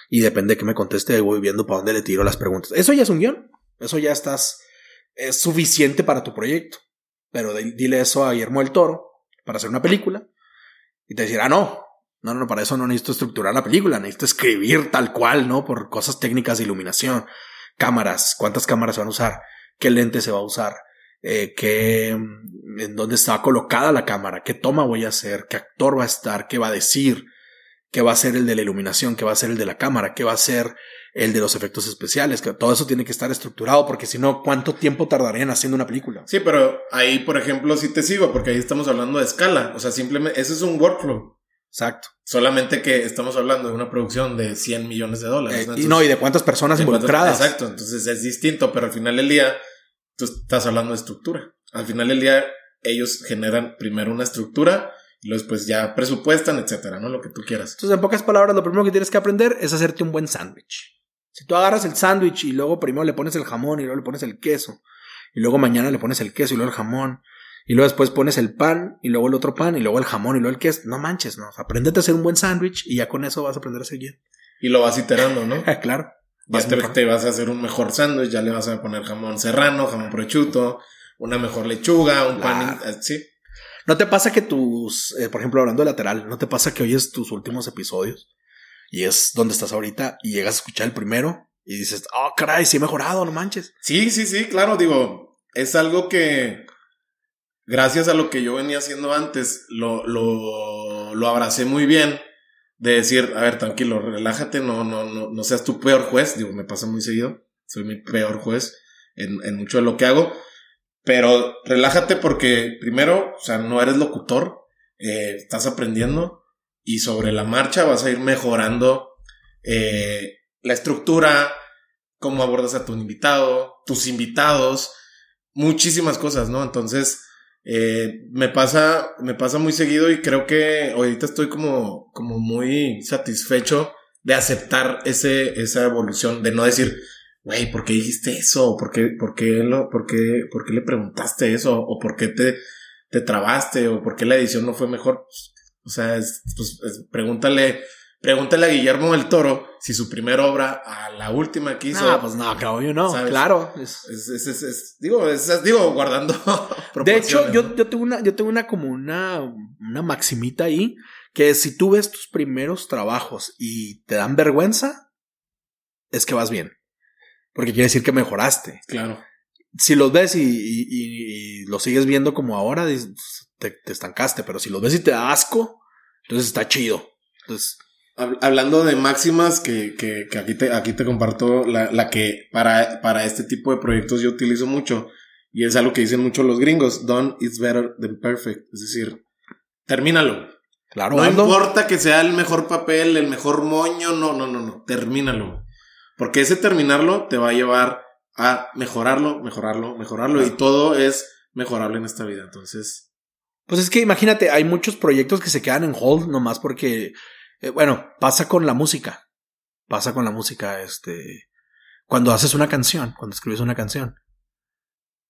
Y depende de que me conteste, voy viendo para dónde le tiro las preguntas. Eso ya es un guion. Eso ya estás es suficiente para tu proyecto. Pero dile eso a Guillermo del Toro para hacer una película y te decir, ah, no, No, no, para eso no necesito estructurar la película, necesito escribir tal cual, ¿no? Por cosas técnicas de iluminación, cámaras, cuántas cámaras se van a usar, qué lente se va a usar, eh, qué, en dónde está colocada la cámara, qué toma voy a hacer, qué actor va a estar, qué va a decir, qué va a ser el de la iluminación, qué va a ser el de la cámara, qué va a ser el de los efectos especiales, que todo eso tiene que estar estructurado, porque si no, ¿cuánto tiempo tardarían haciendo una película? Sí, pero ahí, por ejemplo, sí te sigo, porque ahí estamos hablando de escala, o sea, simplemente, ese es un workflow. Exacto. Solamente que estamos hablando de una producción de 100 millones de dólares. ¿no? Eh, y no, y de cuántas personas involucradas. exacto, entonces es distinto, pero al final del día, tú estás hablando de estructura. Al final del día, ellos generan primero una estructura y luego después ya presupuestan, etcétera, ¿no? Lo que tú quieras. Entonces, en pocas palabras, lo primero que tienes que aprender es hacerte un buen sándwich. Si tú agarras el sándwich y luego primero le pones el jamón y luego le pones el queso, y luego mañana le pones el queso y luego el jamón, y luego después pones el pan y luego el otro pan y luego el jamón y luego el queso, no manches, no, apréndete a hacer un buen sándwich y ya con eso vas a aprender a seguir. Y lo vas iterando, ¿no? claro. Ya te, vas a hacer un mejor sándwich, ya le vas a poner jamón serrano, jamón prochuto, una mejor lechuga, un pan, sí. ¿No te pasa que tus, eh, por ejemplo, hablando de lateral, ¿no te pasa que oyes tus últimos episodios y es donde estás ahorita y llegas a escuchar el primero y dices, oh, caray, sí he mejorado, no manches. Sí, sí, sí, claro, digo, es algo que gracias a lo que yo venía haciendo antes, lo, lo, lo abracé muy bien. De decir, a ver, tranquilo, relájate, no, no, no, no seas tu peor juez. Digo, me pasa muy seguido. Soy mi peor juez en, en mucho de lo que hago. Pero relájate porque, primero, o sea, no eres locutor, eh, estás aprendiendo y sobre la marcha vas a ir mejorando eh, la estructura, cómo abordas a tu invitado, tus invitados, muchísimas cosas, ¿no? Entonces, eh, me pasa, me pasa muy seguido y creo que ahorita estoy como, como muy satisfecho de aceptar ese, esa evolución, de no decir, güey, ¿por qué dijiste eso? ¿Por qué, por qué, por qué, por qué le preguntaste eso? ¿O por qué te, te trabaste? ¿O por qué la edición no fue mejor? O sea, pues, pregúntale, pregúntale a Guillermo del Toro si su primera obra a la última que hizo. Ah, pues no, yo no, claro. Es, es, es, digo, digo, guardando. de hecho, yo, yo tengo una, yo tengo una como una, una maximita ahí, que si tú ves tus primeros trabajos y te dan vergüenza, es que vas bien. Porque quiere decir que mejoraste. Claro. Si los ves y, y, y, lo sigues viendo como ahora, te, te, estancaste, pero si los ves y te da asco, entonces está chido. Entonces, Hablando de máximas, que, que, que, aquí, te, aquí te comparto la, la que para, para este tipo de proyectos yo utilizo mucho, y es algo que dicen mucho los gringos, done is better than perfect, es decir, termínalo. Claro, no importa que sea el mejor papel, el mejor moño, no, no, no, no, termínalo. Porque ese terminarlo te va a llevar a mejorarlo, mejorarlo, mejorarlo, y todo es mejorable en esta vida, entonces... Pues es que imagínate, hay muchos proyectos que se quedan en hold nomás porque eh, bueno, pasa con la música. Pasa con la música, este. Cuando haces una canción, cuando escribes una canción,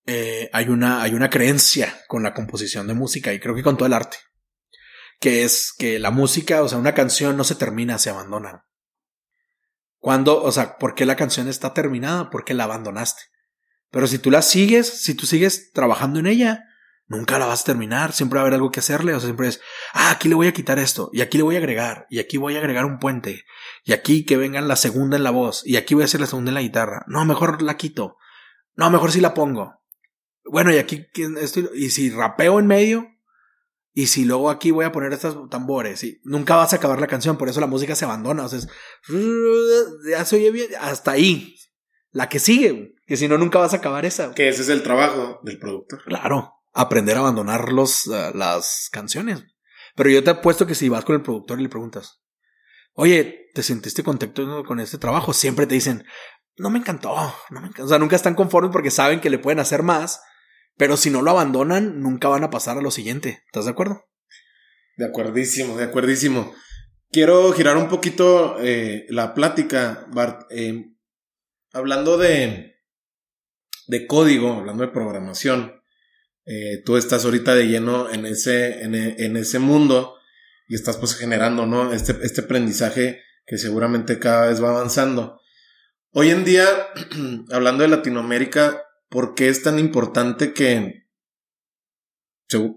eh, hay, una, hay una creencia con la composición de música y creo que con todo el arte. Que es que la música, o sea, una canción no se termina, se abandona. Cuando, o sea, ¿por qué la canción está terminada? Porque la abandonaste. Pero si tú la sigues, si tú sigues trabajando en ella, nunca la vas a terminar, siempre va a haber algo que hacerle, o sea, siempre es, ah, aquí le voy a quitar esto, y aquí le voy a agregar, y aquí voy a agregar un puente, y aquí que vengan la segunda en la voz, y aquí voy a hacer la segunda en la guitarra, no, mejor la quito, no, mejor si la pongo, bueno, y aquí, estoy, y si rapeo en medio, y si luego aquí voy a poner estos tambores, y nunca vas a acabar la canción, por eso la música se abandona, o sea, es, ya se oye bien, hasta ahí, la que sigue, que si no, nunca vas a acabar esa. Que ese es el trabajo del productor. Claro aprender a abandonar los, eh, las canciones. Pero yo te apuesto que si vas con el productor y le preguntas, oye, ¿te sentiste contento con este trabajo? Siempre te dicen, no me encantó, no me encantó. O sea, nunca están conformes porque saben que le pueden hacer más, pero si no lo abandonan, nunca van a pasar a lo siguiente. ¿Estás de acuerdo? De acuerdísimo, de acuerdísimo. Quiero girar un poquito eh, la plática, Bart. Eh, hablando de, de código, hablando de programación, eh, tú estás ahorita de lleno en ese, en, en, ese mundo y estás pues generando, ¿no? Este, este aprendizaje que seguramente cada vez va avanzando. Hoy en día, hablando de Latinoamérica, ¿por qué es tan importante que,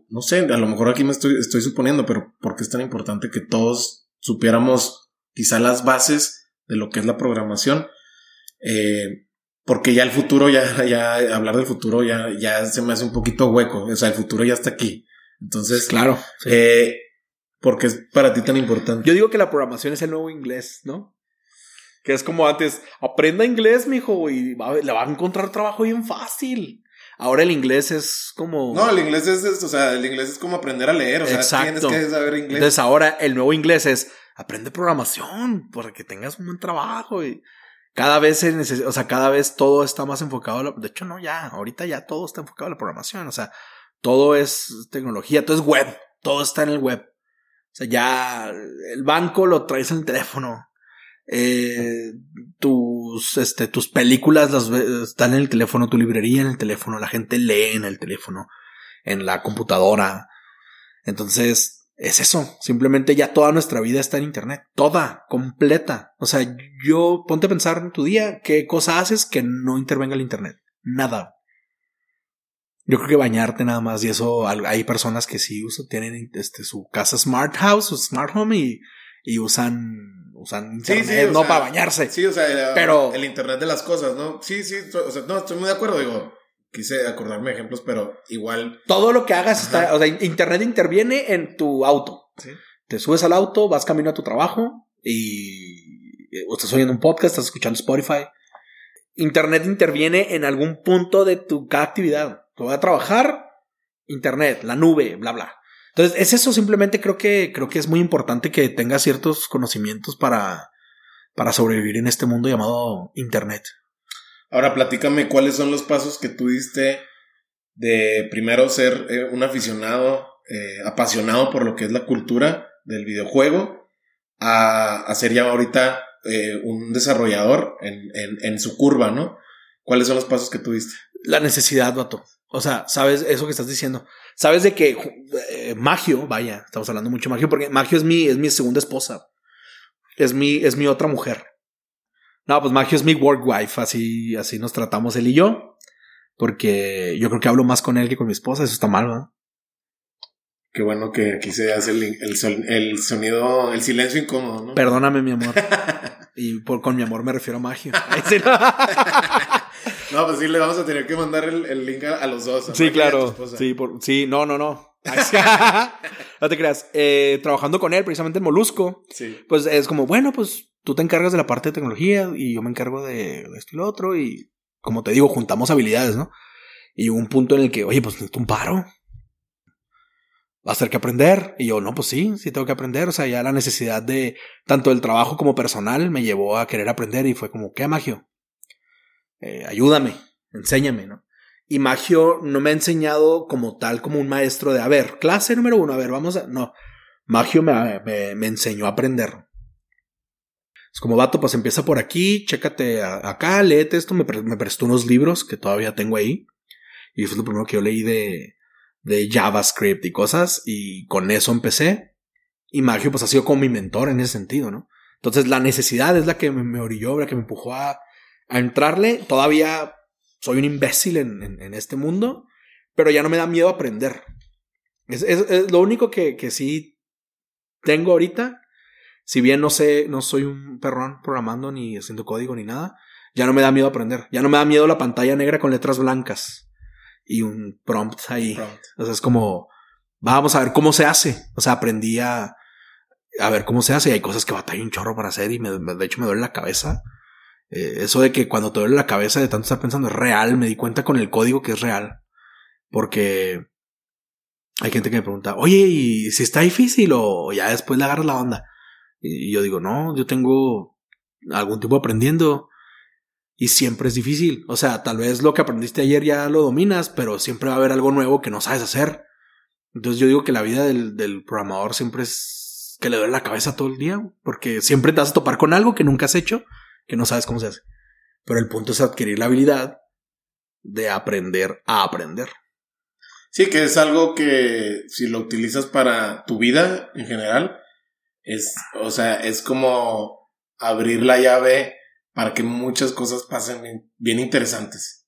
no sé, a lo mejor aquí me estoy, estoy suponiendo, pero ¿por qué es tan importante que todos supiéramos quizá las bases de lo que es la programación. Eh, porque ya el futuro, ya, ya hablar del futuro ya, ya se me hace un poquito hueco. O sea, el futuro ya está aquí. Entonces, Claro. sí. eh, porque es para ti tan importante. Yo digo que la programación es el nuevo inglés, ¿no? Que es como antes, aprenda inglés, mijo, y va, le va a encontrar trabajo bien fácil. Ahora el inglés es como... No, el inglés es, es- o sea, el inglés es como aprender a leer, o sea, Exacto. tienes que saber inglés. Entonces ahora el nuevo inglés es aprende programación para que tengas un buen trabajo y cada vez se neces- o sea, cada vez todo está más enfocado a la, de hecho no ya, ahorita ya todo está enfocado a la programación, o sea, todo es tecnología, todo es web, todo está en el web. O sea, ya el banco lo traes en el teléfono. Eh, tus, este, tus películas las están en el teléfono, tu librería en el teléfono, la gente lee en el teléfono, en la computadora. Entonces, es eso. Simplemente ya toda nuestra vida está en internet. Toda, completa. O sea, yo ponte a pensar en tu día qué cosa haces que no intervenga el internet. Nada. Yo creo que bañarte nada más. Y eso hay personas que sí usan, tienen este, su casa smart house, su smart home y, y usan, usan Sí, sí, internet, no sea, para bañarse. Sí, o sea, Pero- el internet de las cosas, ¿no? Sí, sí, o sea, no, estoy muy de acuerdo, digo, quise acordarme de ejemplos, pero igual, Todo lo que hagas Ajá. está, o sea, internet interviene en tu auto. Sí. Te subes al auto, vas camino a tu trabajo y o estás oyendo un podcast, estás escuchando Spotify. Internet interviene en algún punto de tu cada actividad. Te voy a trabajar, internet, la nube, bla bla. Entonces, es eso simplemente creo que creo que es muy importante que tengas ciertos conocimientos para para sobrevivir en este mundo llamado internet. Ahora platícame cuáles son los pasos que tú diste de primero ser eh, un aficionado, eh, apasionado por lo que es la cultura del videojuego, a, ser ya ahorita eh, un desarrollador en, en, su curva, ¿no? ¿Cuáles son los pasos que tú diste? La necesidad, vato. O sea, sabes eso que estás diciendo. Sabes de que Magio, vaya, estamos hablando mucho de Magio, porque Magio es mi, es mi segunda esposa. Es mi, es mi otra mujer. No, pues Magio es mi work wife, así, así nos tratamos él y yo. Porque yo creo que hablo más con él que con mi esposa, eso está mal, ¿verdad? Qué bueno que aquí se hace el, el, son- el sonido, el silencio incómodo, ¿no? Perdóname, mi amor. y por, con mi amor me refiero a Magio. No. Pues sí, le vamos a tener que mandar el, el link a, a los dos. a Sí, claro. Sí, por- sí, no, no, no. No te creas. Eh, trabajando con él, precisamente en Molusco, Sí. pues es como, bueno, pues tú te encargas de la parte de tecnología y yo me encargo de esto y lo otro. Y como te digo, juntamos habilidades, ¿no? Y hubo un punto en el que, oye, pues necesito un paro. Va a tener que aprender. Y yo, no, pues sí, sí tengo que aprender. O sea, ya la necesidad de tanto del trabajo como personal me llevó a querer aprender y fue como, ¿qué, Magio? Eh, ayúdame, enséñame, ¿no? Y Magio no me ha enseñado como tal, como un maestro de, a ver, clase número uno, a ver, vamos a... No, Magio me, me enseñó a aprender. Es como, vato, pues empieza por aquí, chécate a- acá, léete esto, me, pre- me prestó unos libros que todavía tengo ahí. Y fue lo primero que yo leí de, de JavaScript y cosas, y con eso empecé. Y Magio, pues ha sido como mi mentor en ese sentido, ¿no? Entonces la necesidad es la que me, me orilló, la que me empujó a, a entrarle. Todavía soy un imbécil en, en- en este mundo, pero ya no me da miedo aprender. Es, es- es lo único que, que sí tengo ahorita. Si bien no sé, no soy un perrón programando ni haciendo código ni nada, ya no me da miedo aprender. Ya no me da miedo la pantalla negra con letras blancas y un prompt ahí. Prompt. O sea, es como, vamos a ver cómo se hace. O sea, aprendí a, a ver cómo se hace. Y hay cosas que batalla un chorro para hacer y me, me- de hecho me duele la cabeza. Eh, eso de que cuando te duele la cabeza de tanto estar pensando es real, me di cuenta con el código que es real. Porque hay gente que me pregunta, oye, ¿y si está difícil o ya después le agarras la onda? Y yo digo, no, yo tengo algún tiempo aprendiendo y siempre es difícil. O sea, tal vez lo que aprendiste ayer ya lo dominas, pero siempre va a haber algo nuevo que no sabes hacer. Entonces yo digo que la vida del, del programador siempre es que le duele la cabeza todo el día, porque siempre te vas a topar con algo que nunca has hecho, que no sabes cómo se hace. Pero el punto es adquirir la habilidad de aprender a aprender. Sí, que es algo que si lo utilizas para tu vida en general, es, o sea, es como abrir la llave para que muchas cosas pasen bien, bien interesantes.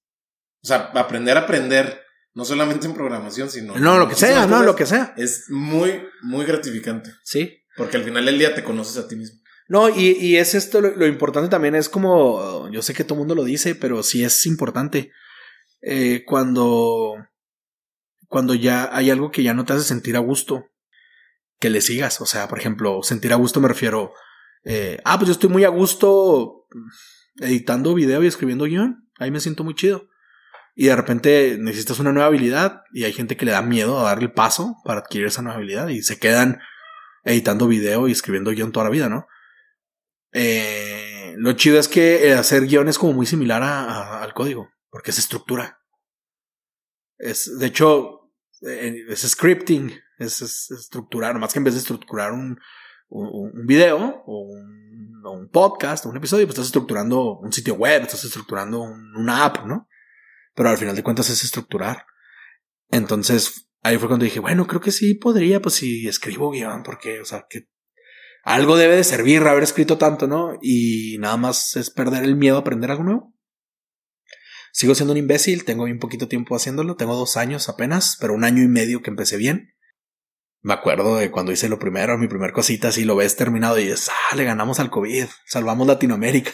O sea, aprender a aprender, no solamente en programación, sino... No, lo que sea, no, lo que sea. Es muy, muy gratificante. Sí. Porque al final del día te conoces a ti mismo. No, y, y es esto, lo, lo importante también es como, yo sé que todo el mundo lo dice, pero sí es importante. Eh, cuando, cuando ya hay algo que ya no te hace sentir a gusto, que le sigas. O sea, por ejemplo, sentir a gusto me refiero, eh, ah, pues yo estoy muy a gusto editando video y escribiendo guion. Ahí me siento muy chido. Y de repente necesitas una nueva habilidad y hay gente que le da miedo a dar el paso para adquirir esa nueva habilidad y se quedan editando video y escribiendo guion toda la vida, ¿no? Eh, lo chido es que hacer guion es como muy similar a, al código, porque es estructura. Es, de hecho, eh, es scripting, es, es, estructurar, nomás que en vez de estructurar un, un, un video o un, o un, podcast o un episodio, pues estás estructurando un sitio web, estás estructurando un, una app, ¿no? Pero al final de cuentas es estructurar. Entonces, ahí fue cuando dije, bueno, creo que sí podría, pues si escribo guion, porque, o sea, que algo debe de servir haber escrito tanto, ¿no? Y nada más es perder el miedo a aprender algo nuevo. Sigo siendo un imbécil, tengo bien poquito tiempo haciéndolo, tengo dos años apenas, pero un año y medio que empecé bien. Me acuerdo de cuando hice lo primero, mi primer cosita, así lo ves terminado y dices, ah, le ganamos al COVID, salvamos Latinoamérica.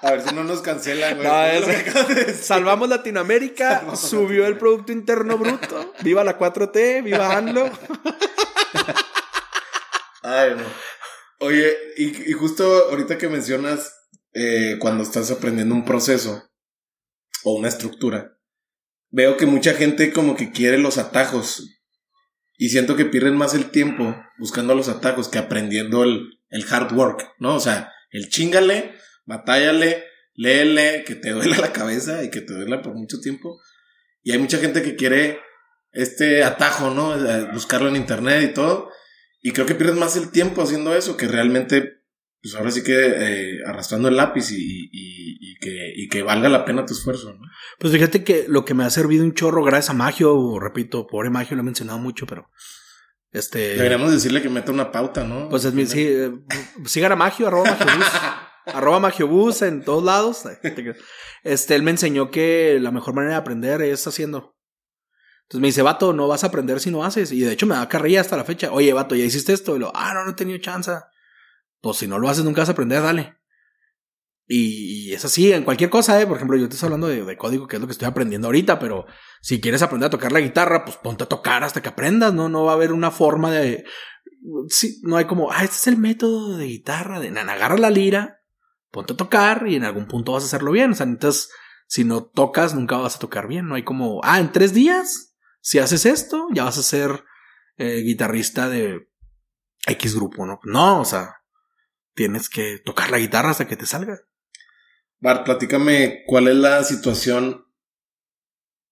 A ver si no nos cancelan, güey. No, es, salvamos Latinoamérica, salvamos subió Latinoamérica. el Producto Interno Bruto, viva la 4T, viva ANLO. Ay, no. Oye, y, y, justo ahorita que mencionas eh, cuando estás aprendiendo un proceso o una estructura, veo que mucha gente como que quiere los atajos y siento que pierden más el tiempo buscando los atajos que aprendiendo el, el hard work, ¿no? O sea, el chingale, batállale, léele, que te duele la cabeza y que te duela por mucho tiempo. Y hay mucha gente que quiere este atajo, ¿no? Eh, buscarlo en internet y todo. Y creo que pierdes más el tiempo haciendo eso que realmente, pues ahora sí que eh, arrastrando el lápiz y, y, y, que, y que valga la pena tu esfuerzo, ¿no? Pues fíjate que lo que me ha servido un chorro gracias a Magio, repito, pobre Magio lo he mencionado mucho, pero este... Deberíamos decirle que meta una pauta, ¿no? Pues es mi, sí, eh, sigan a Magio, arroba Magiobus, arroba Magiobus en todos lados. Este, él me enseñó que la mejor manera de aprender es haciendo. Entonces me dice, vato, no vas a aprender si no haces. Y de hecho me da carrilla hasta la fecha. Oye, vato, ¿ya hiciste esto? Y lo, ah, no, no he tenido chance. Pues si no lo haces, nunca vas a aprender, dale. Y, y es así en cualquier cosa, ¿eh? Por ejemplo, yo te estoy hablando de, de, código, que es lo que estoy aprendiendo ahorita, pero si quieres aprender a tocar la guitarra, pues ponte a tocar hasta que aprendas, ¿no? No va a haber una forma de... Sí, no hay como, ah, este es el método de guitarra, de agarra la lira, ponte a tocar y en algún punto vas a hacerlo bien. O sea, entonces, si no tocas, nunca vas a tocar bien. No hay como, ah, en tres días si haces esto, ya vas a ser eh, guitarrista de X grupo, ¿no? No, o sea, tienes que tocar la guitarra hasta que te salga. Bart, platícame cuál es la situación,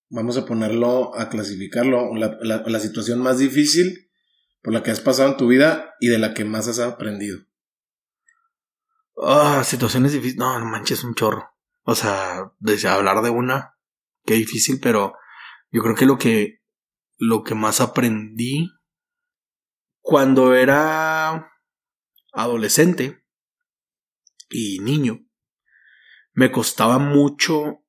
vamos a ponerlo, a clasificarlo, la, la, la situación más difícil por la que has pasado en tu vida y de la que más has aprendido. Ah, oh, situaciones difíciles. No, no manches, un chorro. O sea, desde hablar de una, qué difícil, pero yo creo que lo que lo que más aprendí cuando era adolescente y niño, me costaba mucho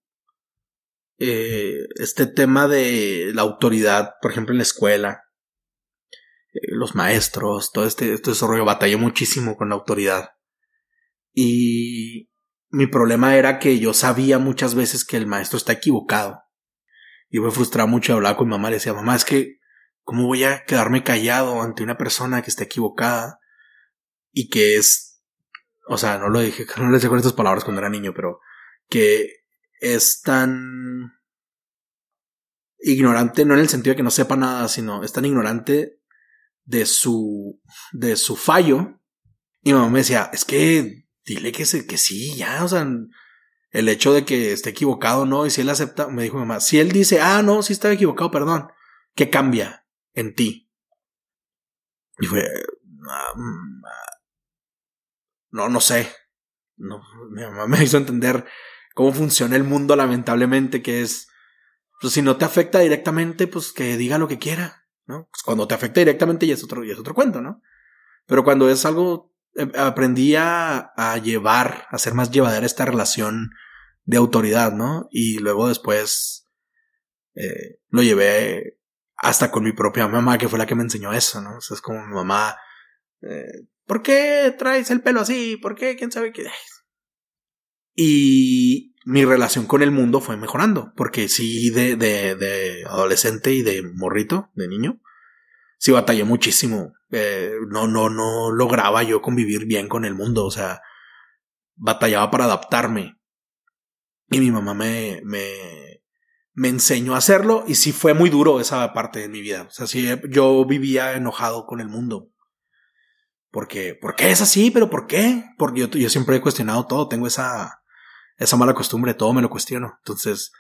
eh, este tema de la autoridad, por ejemplo, en la escuela, eh, los maestros, todo este, desarrollo, batallé muchísimo con la autoridad. Y mi problema era que yo sabía muchas veces que el maestro está equivocado. Y me frustraba mucho hablar con mi mamá. Le decía, mamá, es que, ¿cómo voy a quedarme callado ante una persona que está equivocada? Y que es, o sea, no lo dije, no le decía con estas palabras cuando era niño, pero que es tan ignorante, no en el sentido de que no sepa nada, sino es tan ignorante de su, de su fallo. Y mi mamá me decía, es que dile que, se, que sí, ya, o sea, el hecho de que esté equivocado, ¿no? Y si él acepta, me dijo mi mamá, si él dice, ah, no, sí estaba equivocado, perdón, ¿qué cambia en ti? Y fue, no, no sé. No, mi mamá me hizo entender cómo funciona el mundo, lamentablemente, que es, pues si no te afecta directamente, pues que diga lo que quiera, ¿no? Pues cuando te afecta directamente ya es otro, ya es otro cuento, ¿no? Pero cuando es algo Em, aprendí a, a, llevar, a ser más llevadera esta relación de autoridad, ¿no? Y luego después eh, lo llevé hasta con mi propia mamá, que fue la que me enseñó eso, ¿no? O sea, es como mi mamá, eh, ¿por qué traes el pelo así? ¿Por qué? ¿Quién sabe qué? Y mi relación con el mundo fue mejorando, porque sí, de, de, adolescente y de morrito, de niño, sí batallé muchísimo. Eh, no, no, no lograba yo convivir bien con el mundo, o sea, batallaba para adaptarme. Y mi mamá me, me, me enseñó a hacerlo y sí fue muy duro esa parte de mi vida. O sea, sí, yo vivía enojado con el mundo. Porque, ¿por qué es así? ¿Pero por qué? Porque yo, siempre he cuestionado todo, tengo esa, esa mala costumbre, todo me lo cuestiono. Entonces,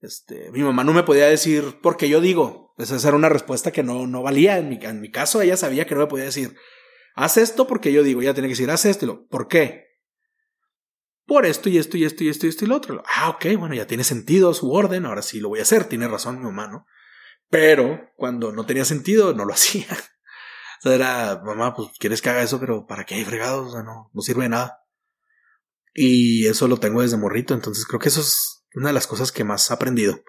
este, mi mamá no me podía decir porque yo digo. Esa era una respuesta que no, no valía. En mi, en mi caso, ella sabía que no me podía decir, haz esto porque yo digo. Ella tenía que decir, haz esto. ¿Por qué? Por esto y esto y esto y esto y esto y lo otro. Ah, ok, bueno, ya tiene sentido su orden. Ahora sí lo voy a hacer. Tiene razón mi mamá, ¿no? Pero cuando no tenía sentido, no lo hacía. Era, mamá, pues quieres que haga eso, pero ¿para qué hay fregados? O sea, no, no sirve de nada. Y eso lo tengo desde morrito. Entonces creo que eso es una de las cosas que más he aprendido.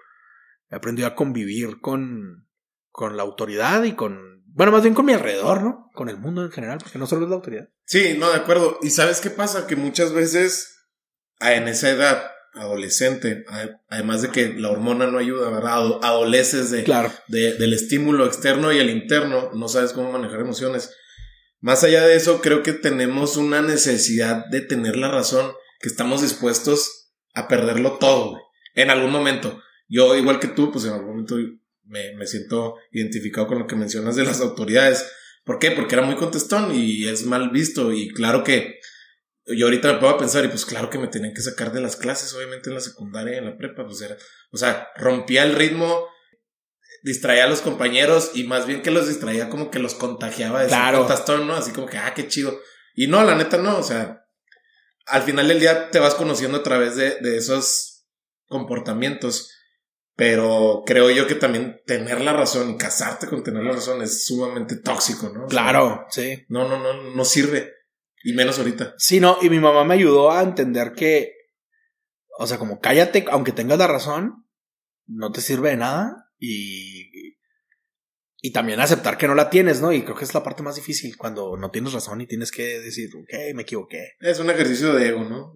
He aprendido a convivir con, con la autoridad y con, bueno, más bien con mi alrededor, ¿no? Con el mundo en general, porque no solo es la autoridad. Sí, no, de acuerdo. ¿Y sabes qué pasa? Que muchas veces en esa edad adolescente, además de que la hormona no ayuda, ¿verdad? Adoleces de, claro. de, del estímulo externo y el interno, no sabes cómo manejar emociones. Más allá de eso, creo que tenemos una necesidad de tener la razón, que estamos dispuestos a perderlo todo, güey. En algún momento. Yo, igual que tú, pues en algún momento me, me siento identificado con lo que mencionas de las autoridades. ¿Por qué? Porque era muy contestón y es mal visto. Y claro que yo ahorita me puedo pensar, y pues claro que me tenían que sacar de las clases, obviamente en la secundaria y en la prepa, pues era, o sea, rompía el ritmo, distraía a los compañeros y más bien que los distraía como que los contagiaba de Claro. contestón, ¿no? Así como que, ah, qué chido. Y no, la neta no, o sea, al final del día te vas conociendo a través de, de esos comportamientos. Pero creo yo que también tener la razón y casarte con tener la razón es sumamente tóxico, ¿no? O sea, Claro, sí. no, no, no, no sirve. Y menos ahorita. Sí, no, y mi mamá me ayudó a entender que, o sea, como cállate, aunque tengas la razón, no te sirve de nada y, y también aceptar que no la tienes, ¿no? Y creo que es la parte más difícil cuando no tienes razón y tienes que decir, ok, me equivoqué. Es un ejercicio de ego, ¿no?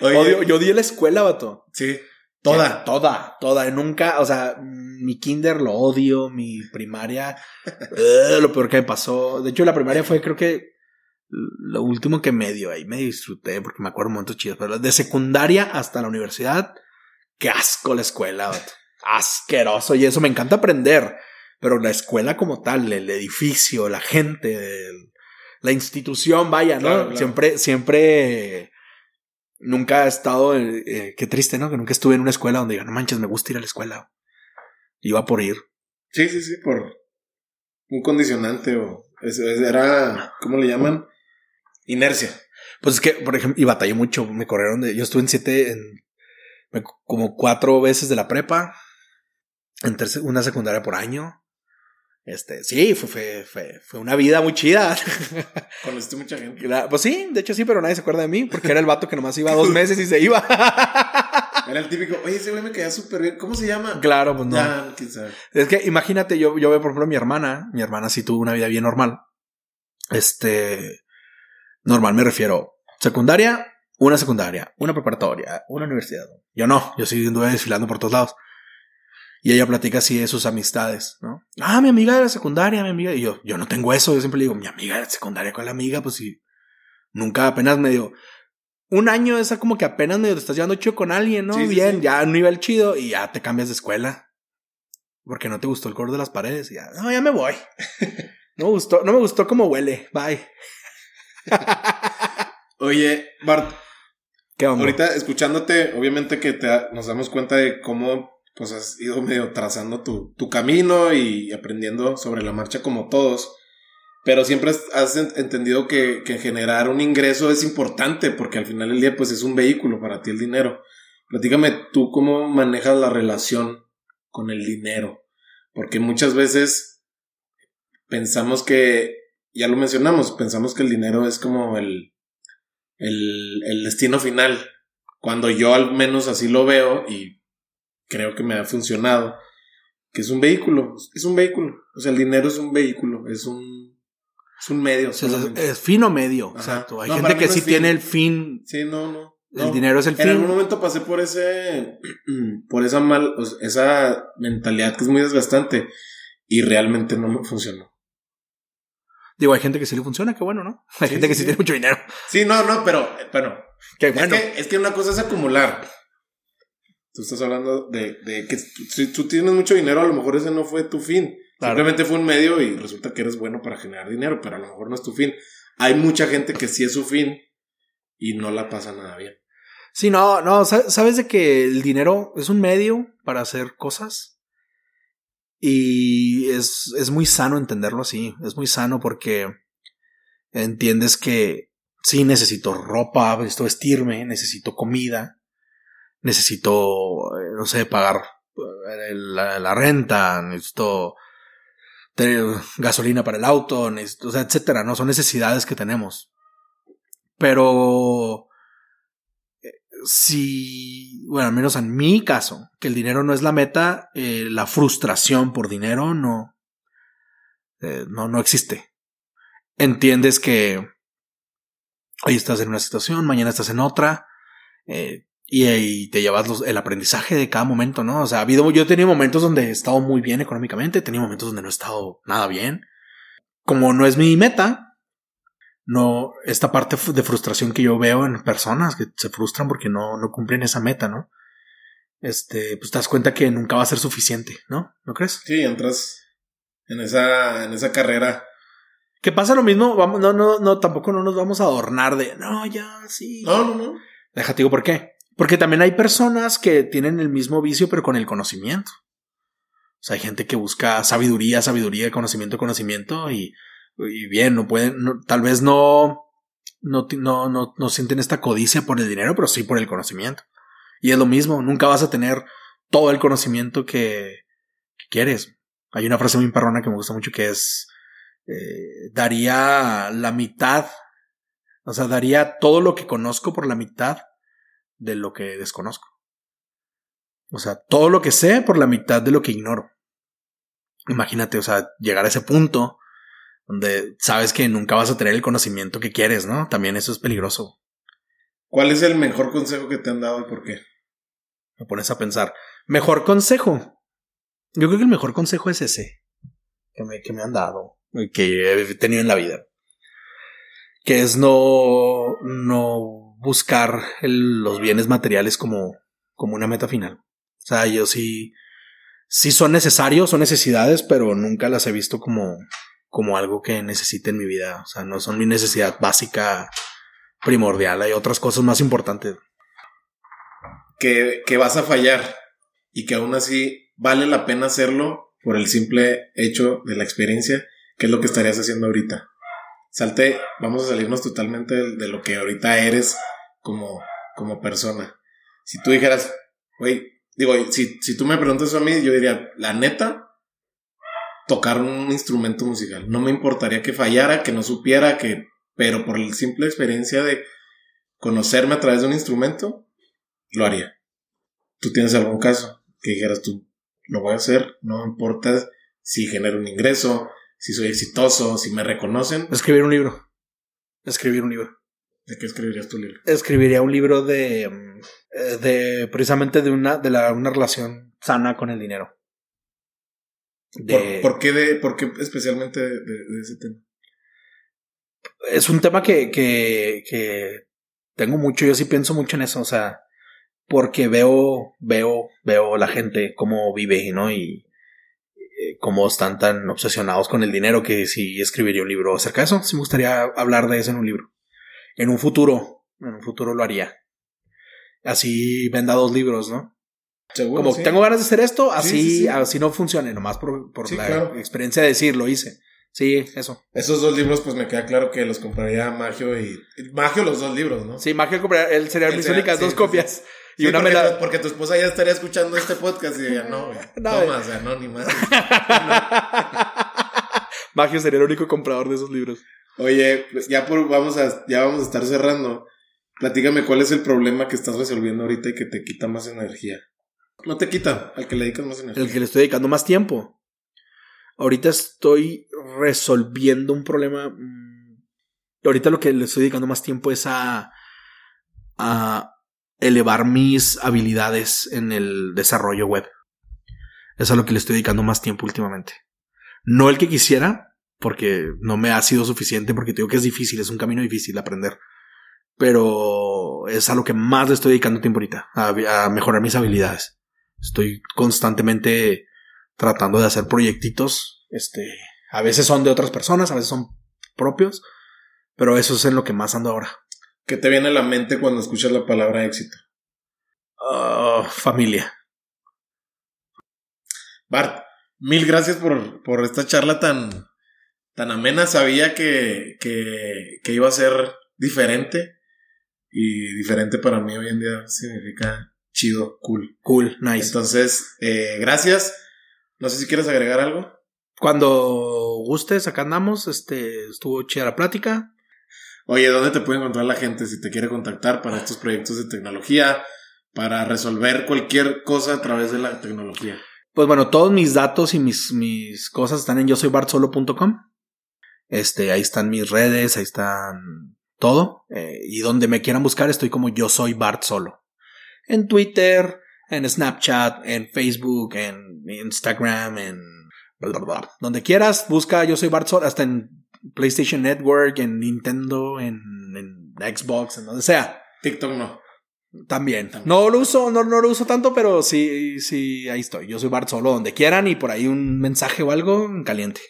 Oye, Odio, yo odié la escuela, vato. sí, toda. Toda, toda. Nunca, o sea, mi kinder lo odio, mi primaria, eh, lo peor que me pasó. De hecho, la primaria fue, creo que, lo último que medio ahí me disfruté porque me acuerdo momentos chidos. Pero de secundaria hasta la universidad, qué asco la escuela. Asqueroso. Y eso me encanta aprender. Pero la escuela como tal, el edificio, la gente, el- la institución, vaya, ¿no? Claro, claro. Siempre, siempre nunca he estado, eh, eh, qué triste, ¿no? Que nunca estuve en una escuela donde diga, no manches, me gusta ir a la escuela. Iba por ir. Sí, sí, sí, por un condicionante o es- es- era, ¿cómo le llaman? Inercia. Pues es que, por ejemplo, y batallé mucho, me corrieron de, yo estuve en siete, en, me- como cuatro veces de la prepa, en terce- una secundaria por año. Este, sí, fue, fue, fue, fue una vida muy chida. Conociste mucha gente. Pues sí, de hecho sí, pero nadie se acuerda de mí, porque era el vato que nomás iba dos meses y se iba. Era el típico, oye, ese güey me queda súper bien. ¿Cómo se llama? claro, pues no. Ya. Es que imagínate, yo, yo veo, por ejemplo, a mi hermana. Mi hermana sí tuvo una vida bien normal. Este. Normal, me refiero. Secundaria, una secundaria, una preparatoria, una universidad. Yo no, yo sí anduve desfilando por todos lados. Y ella platica así de sus amistades, ¿no? Ah, mi amiga de la secundaria, mi amiga. Y yo, yo no tengo eso. Yo siempre le digo, mi amiga de la secundaria, ¿cuál amiga? Pues sí. Nunca apenas medio. Un año es como que apenas medio te estás llevando chido con alguien, ¿no? Sí, sí, Bien, sí. ya a un nivel chido y ya te cambias de escuela. Porque no te gustó el color de las paredes. Y ya, no, ya me voy. No me gustó, no me gustó cómo huele. Bye. Oye, Bart, ¿Qué onda? ahorita escuchándote, obviamente que te, nos damos cuenta de cómo pues has ido medio trazando tu, tu camino y aprendiendo sobre la marcha como todos. Pero siempre has, has en- entendido que, que generar un ingreso es importante porque al final del día pues es un vehículo para ti el dinero. Platícame tú cómo manejas la relación con el dinero. Porque muchas veces pensamos que, ya lo mencionamos, pensamos que el dinero es como el, el, el destino final. Cuando yo al menos así lo veo y creo que me ha funcionado, que es un vehículo, es un vehículo. O sea, el dinero es un vehículo, es un, es un medio. O sea, es, es fin o medio, Ajá. exacto. Hay No, gente que no sí fin. tiene el fin, Sí, no, no. el no. dinero es el En algún fin. momento pasé por ese, por esa mal, esa mentalidad que es muy desgastante y realmente no me funcionó. Digo, hay gente que sí le funciona, qué bueno, ¿no? Hay Sí, gente que sí, tiene mucho dinero. Sí, no, no, pero, bueno, Qué bueno. Es, que, es que una cosa es acumular. Tú estás hablando de, de que si tú tienes mucho dinero, a lo mejor ese no fue tu fin. Claro. Simplemente fue un medio y resulta que eres bueno para generar dinero, pero a lo mejor no es tu fin. Hay mucha gente que sí es su fin y no la pasa nada bien. Sí, no, no, sa- sabes de que el dinero es un medio para hacer cosas y es, es muy sano entenderlo así, es muy sano porque entiendes que sí necesito ropa, necesito vestirme, necesito comida, necesito, eh, no sé, pagar eh, la, la renta, necesito gasolina para el auto, necesito, o sea, etcétera, no son necesidades que tenemos. Pero si, bueno, al menos en mi caso, que el dinero no es la meta, eh, la frustración por dinero no, eh, no, no existe. Entiendes que hoy estás en una situación, mañana estás en otra, eh, y, ahí te llevas el aprendizaje de cada momento, ¿no? O sea, ha habido, yo he tenido momentos donde he estado muy bien económicamente, he tenido momentos donde no he estado nada bien. Como no es mi meta, no, esta parte de frustración que yo veo en personas que se frustran porque no, no cumplen esa meta, ¿no? Este, pues te das cuenta que nunca va a ser suficiente, ¿no? ¿No crees? Sí, entras en esa, en esa carrera. Que pasa lo mismo, vamos, no, no, no, tampoco no nos vamos a adornar de, no, ya, sí. No, no, no. Déjate digo por qué. Porque también hay personas que tienen el mismo vicio, pero con el conocimiento. O sea, hay gente que busca sabiduría, sabiduría, conocimiento, conocimiento, y, y bien, no pueden, tal vez no, no, no, no, no sienten esta codicia por el dinero, pero sí por el conocimiento. Y es lo mismo, nunca vas a tener todo el conocimiento que, que quieres. Hay una frase muy perrona que me gusta mucho que es, eh, daría la mitad, o sea, daría todo lo que conozco por la mitad de lo que desconozco. O sea, todo lo que sé por la mitad de lo que ignoro. Imagínate, o sea, llegar a ese punto donde sabes que nunca vas a tener el conocimiento que quieres, ¿no? También eso es peligroso. ¿Cuál es el mejor consejo que te han dado y por qué? Me pones a pensar. Mejor consejo. Yo creo que el mejor consejo es ese que me, que me han dado y que he tenido en la vida. Que es no, no buscar el- los bienes materiales como, como una meta final. O sea, yo sí, sí son necesarios, son necesidades, pero nunca las he visto como, como algo que necesite en mi vida. O sea, no son mi necesidad básica primordial. Hay otras cosas más importantes. Que, que vas a fallar y que aún así vale la pena hacerlo por el simple hecho de la experiencia, que es lo que estarías haciendo ahorita. Salte, vamos a salirnos totalmente de, lo que ahorita eres como, como persona. Si tú dijeras, güey, digo, si, si tú me preguntas a mí, yo diría, la neta, tocar un instrumento musical. No me importaría que fallara, que no supiera, que, pero por la simple experiencia de conocerme a través de un instrumento, lo haría. ¿Tú tienes algún caso que dijeras tú, lo voy a hacer, no me importa si genero un ingreso, si soy exitoso, si me reconocen? Escribir un libro. Escribir un libro. ¿De qué escribirías tu libro? Escribiría un libro de, mm, eh, de precisamente de una, de la, una relación sana con el dinero. De- ¿Por, por qué de, por qué especialmente de, ese tema? es un tema que, que, que tengo mucho, yo sí pienso mucho en eso, o sea, porque veo, veo, veo la gente cómo vive, ¿no? Y eh, cómo están tan obsesionados con el dinero que sí escribiría un libro acerca de eso. Sí me gustaría hablar de eso en un libro. En un futuro, en un futuro lo haría. Así venda dos libros, ¿no? Seguro, Como sí. tengo ganas de hacer esto, así, sí, sí. así no funcione, nomás por, por la claro. experiencia de decir, lo hice. Sí, eso. Esos dos libros, pues me queda claro que los compraría Magio y. Magio los dos libros, ¿no? Sí, Magia compraría- él serían mis únicas dos copias. Y Sí, una porque, la. tu, porque tu esposa ya estaría escuchando este podcast y diría, no, güey. No, toma, güey. o sea, anónima. Magio sería el único comprador de esos libros. Oye, pues ya por, vamos a, ya vamos a estar cerrando. Platícame cuál es el problema que estás resolviendo ahorita y que te quita más energía. No te quita al que le dedicas más energía. El que le estoy dedicando más tiempo. Ahorita estoy resolviendo un problema. mm, Ahorita lo que le estoy dedicando más tiempo es a, elevar mis habilidades en el desarrollo web. Es a lo que le estoy dedicando más tiempo últimamente. No el que quisiera, porque no me ha sido suficiente, porque te digo que es difícil, es un camino difícil de aprender. Pero es a lo que más le estoy dedicando tiempo ahorita, a mejorar mis habilidades. Estoy constantemente tratando de hacer proyectitos. Este, a veces son de otras personas, a veces son propios, pero eso es en lo que más ando ahora. ¿Qué te viene a la mente cuando escuchas la palabra éxito? Ah, familia. Bart, mil gracias por, por esta charla tan, tan amena. Sabía que, que, que iba a ser diferente. Y diferente para mí hoy en día significa chido, cool. Cool, nice. Entonces, eh, gracias. No sé si quieres agregar algo. Cuando gustes, acá andamos. Este, estuvo chida la plática. Oye, ¿dónde te puede encontrar la gente si te quiere contactar para estos proyectos de tecnología? Para resolver cualquier cosa a través de la tecnología. Pues bueno, todos mis datos y mis, mis cosas están en yo soy bartsolo.com. Este, ahí están mis redes, ahí están todo. Eh, y donde me quieran buscar estoy como yo soy Bart Solo. En Twitter, en Snapchat, en Facebook, en Instagram, en bla, bla, bla. donde quieras, busca yo soy Bart Solo, hasta en PlayStation Network, en Nintendo, en, en Xbox, en donde sea. TikTok no. También. No lo uso, no, no lo uso tanto, pero sí, sí, ahí estoy. Yo soy Bart Solo donde quieran y por ahí un mensaje o algo en caliente.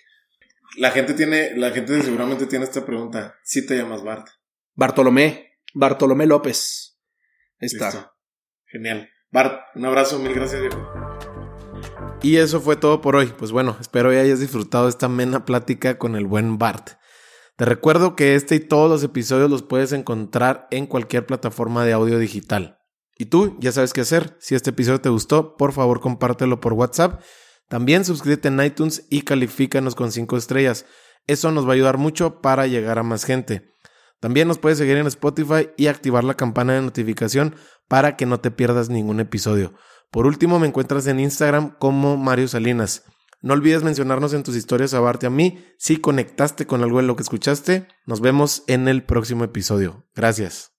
La gente tiene, la gente seguramente tiene esta pregunta. Si te llamas Bart. Bartolomé, Bartolomé López. Ahí está. Listo. Genial. Bart, un abrazo, mil gracias, viejo. Y eso fue todo por hoy. Pues bueno, espero que hayas disfrutado esta amena plática con el buen Bart. Te recuerdo que este y todos los episodios los puedes encontrar en cualquier plataforma de audio digital. Y tú ya sabes qué hacer. Si este episodio te gustó, por favor compártelo por WhatsApp. También suscríbete en iTunes y califícanos con 5 estrellas. Eso nos va a ayudar mucho para llegar a más gente. También nos puedes seguir en Spotify y activar la campana de notificación para que no te pierdas ningún episodio. Por último, me encuentras en Instagram como Mario Salinas. No olvides mencionarnos en tus historias a Bart y a mí si conectaste con algo de lo que escuchaste. Nos vemos en el próximo episodio. Gracias.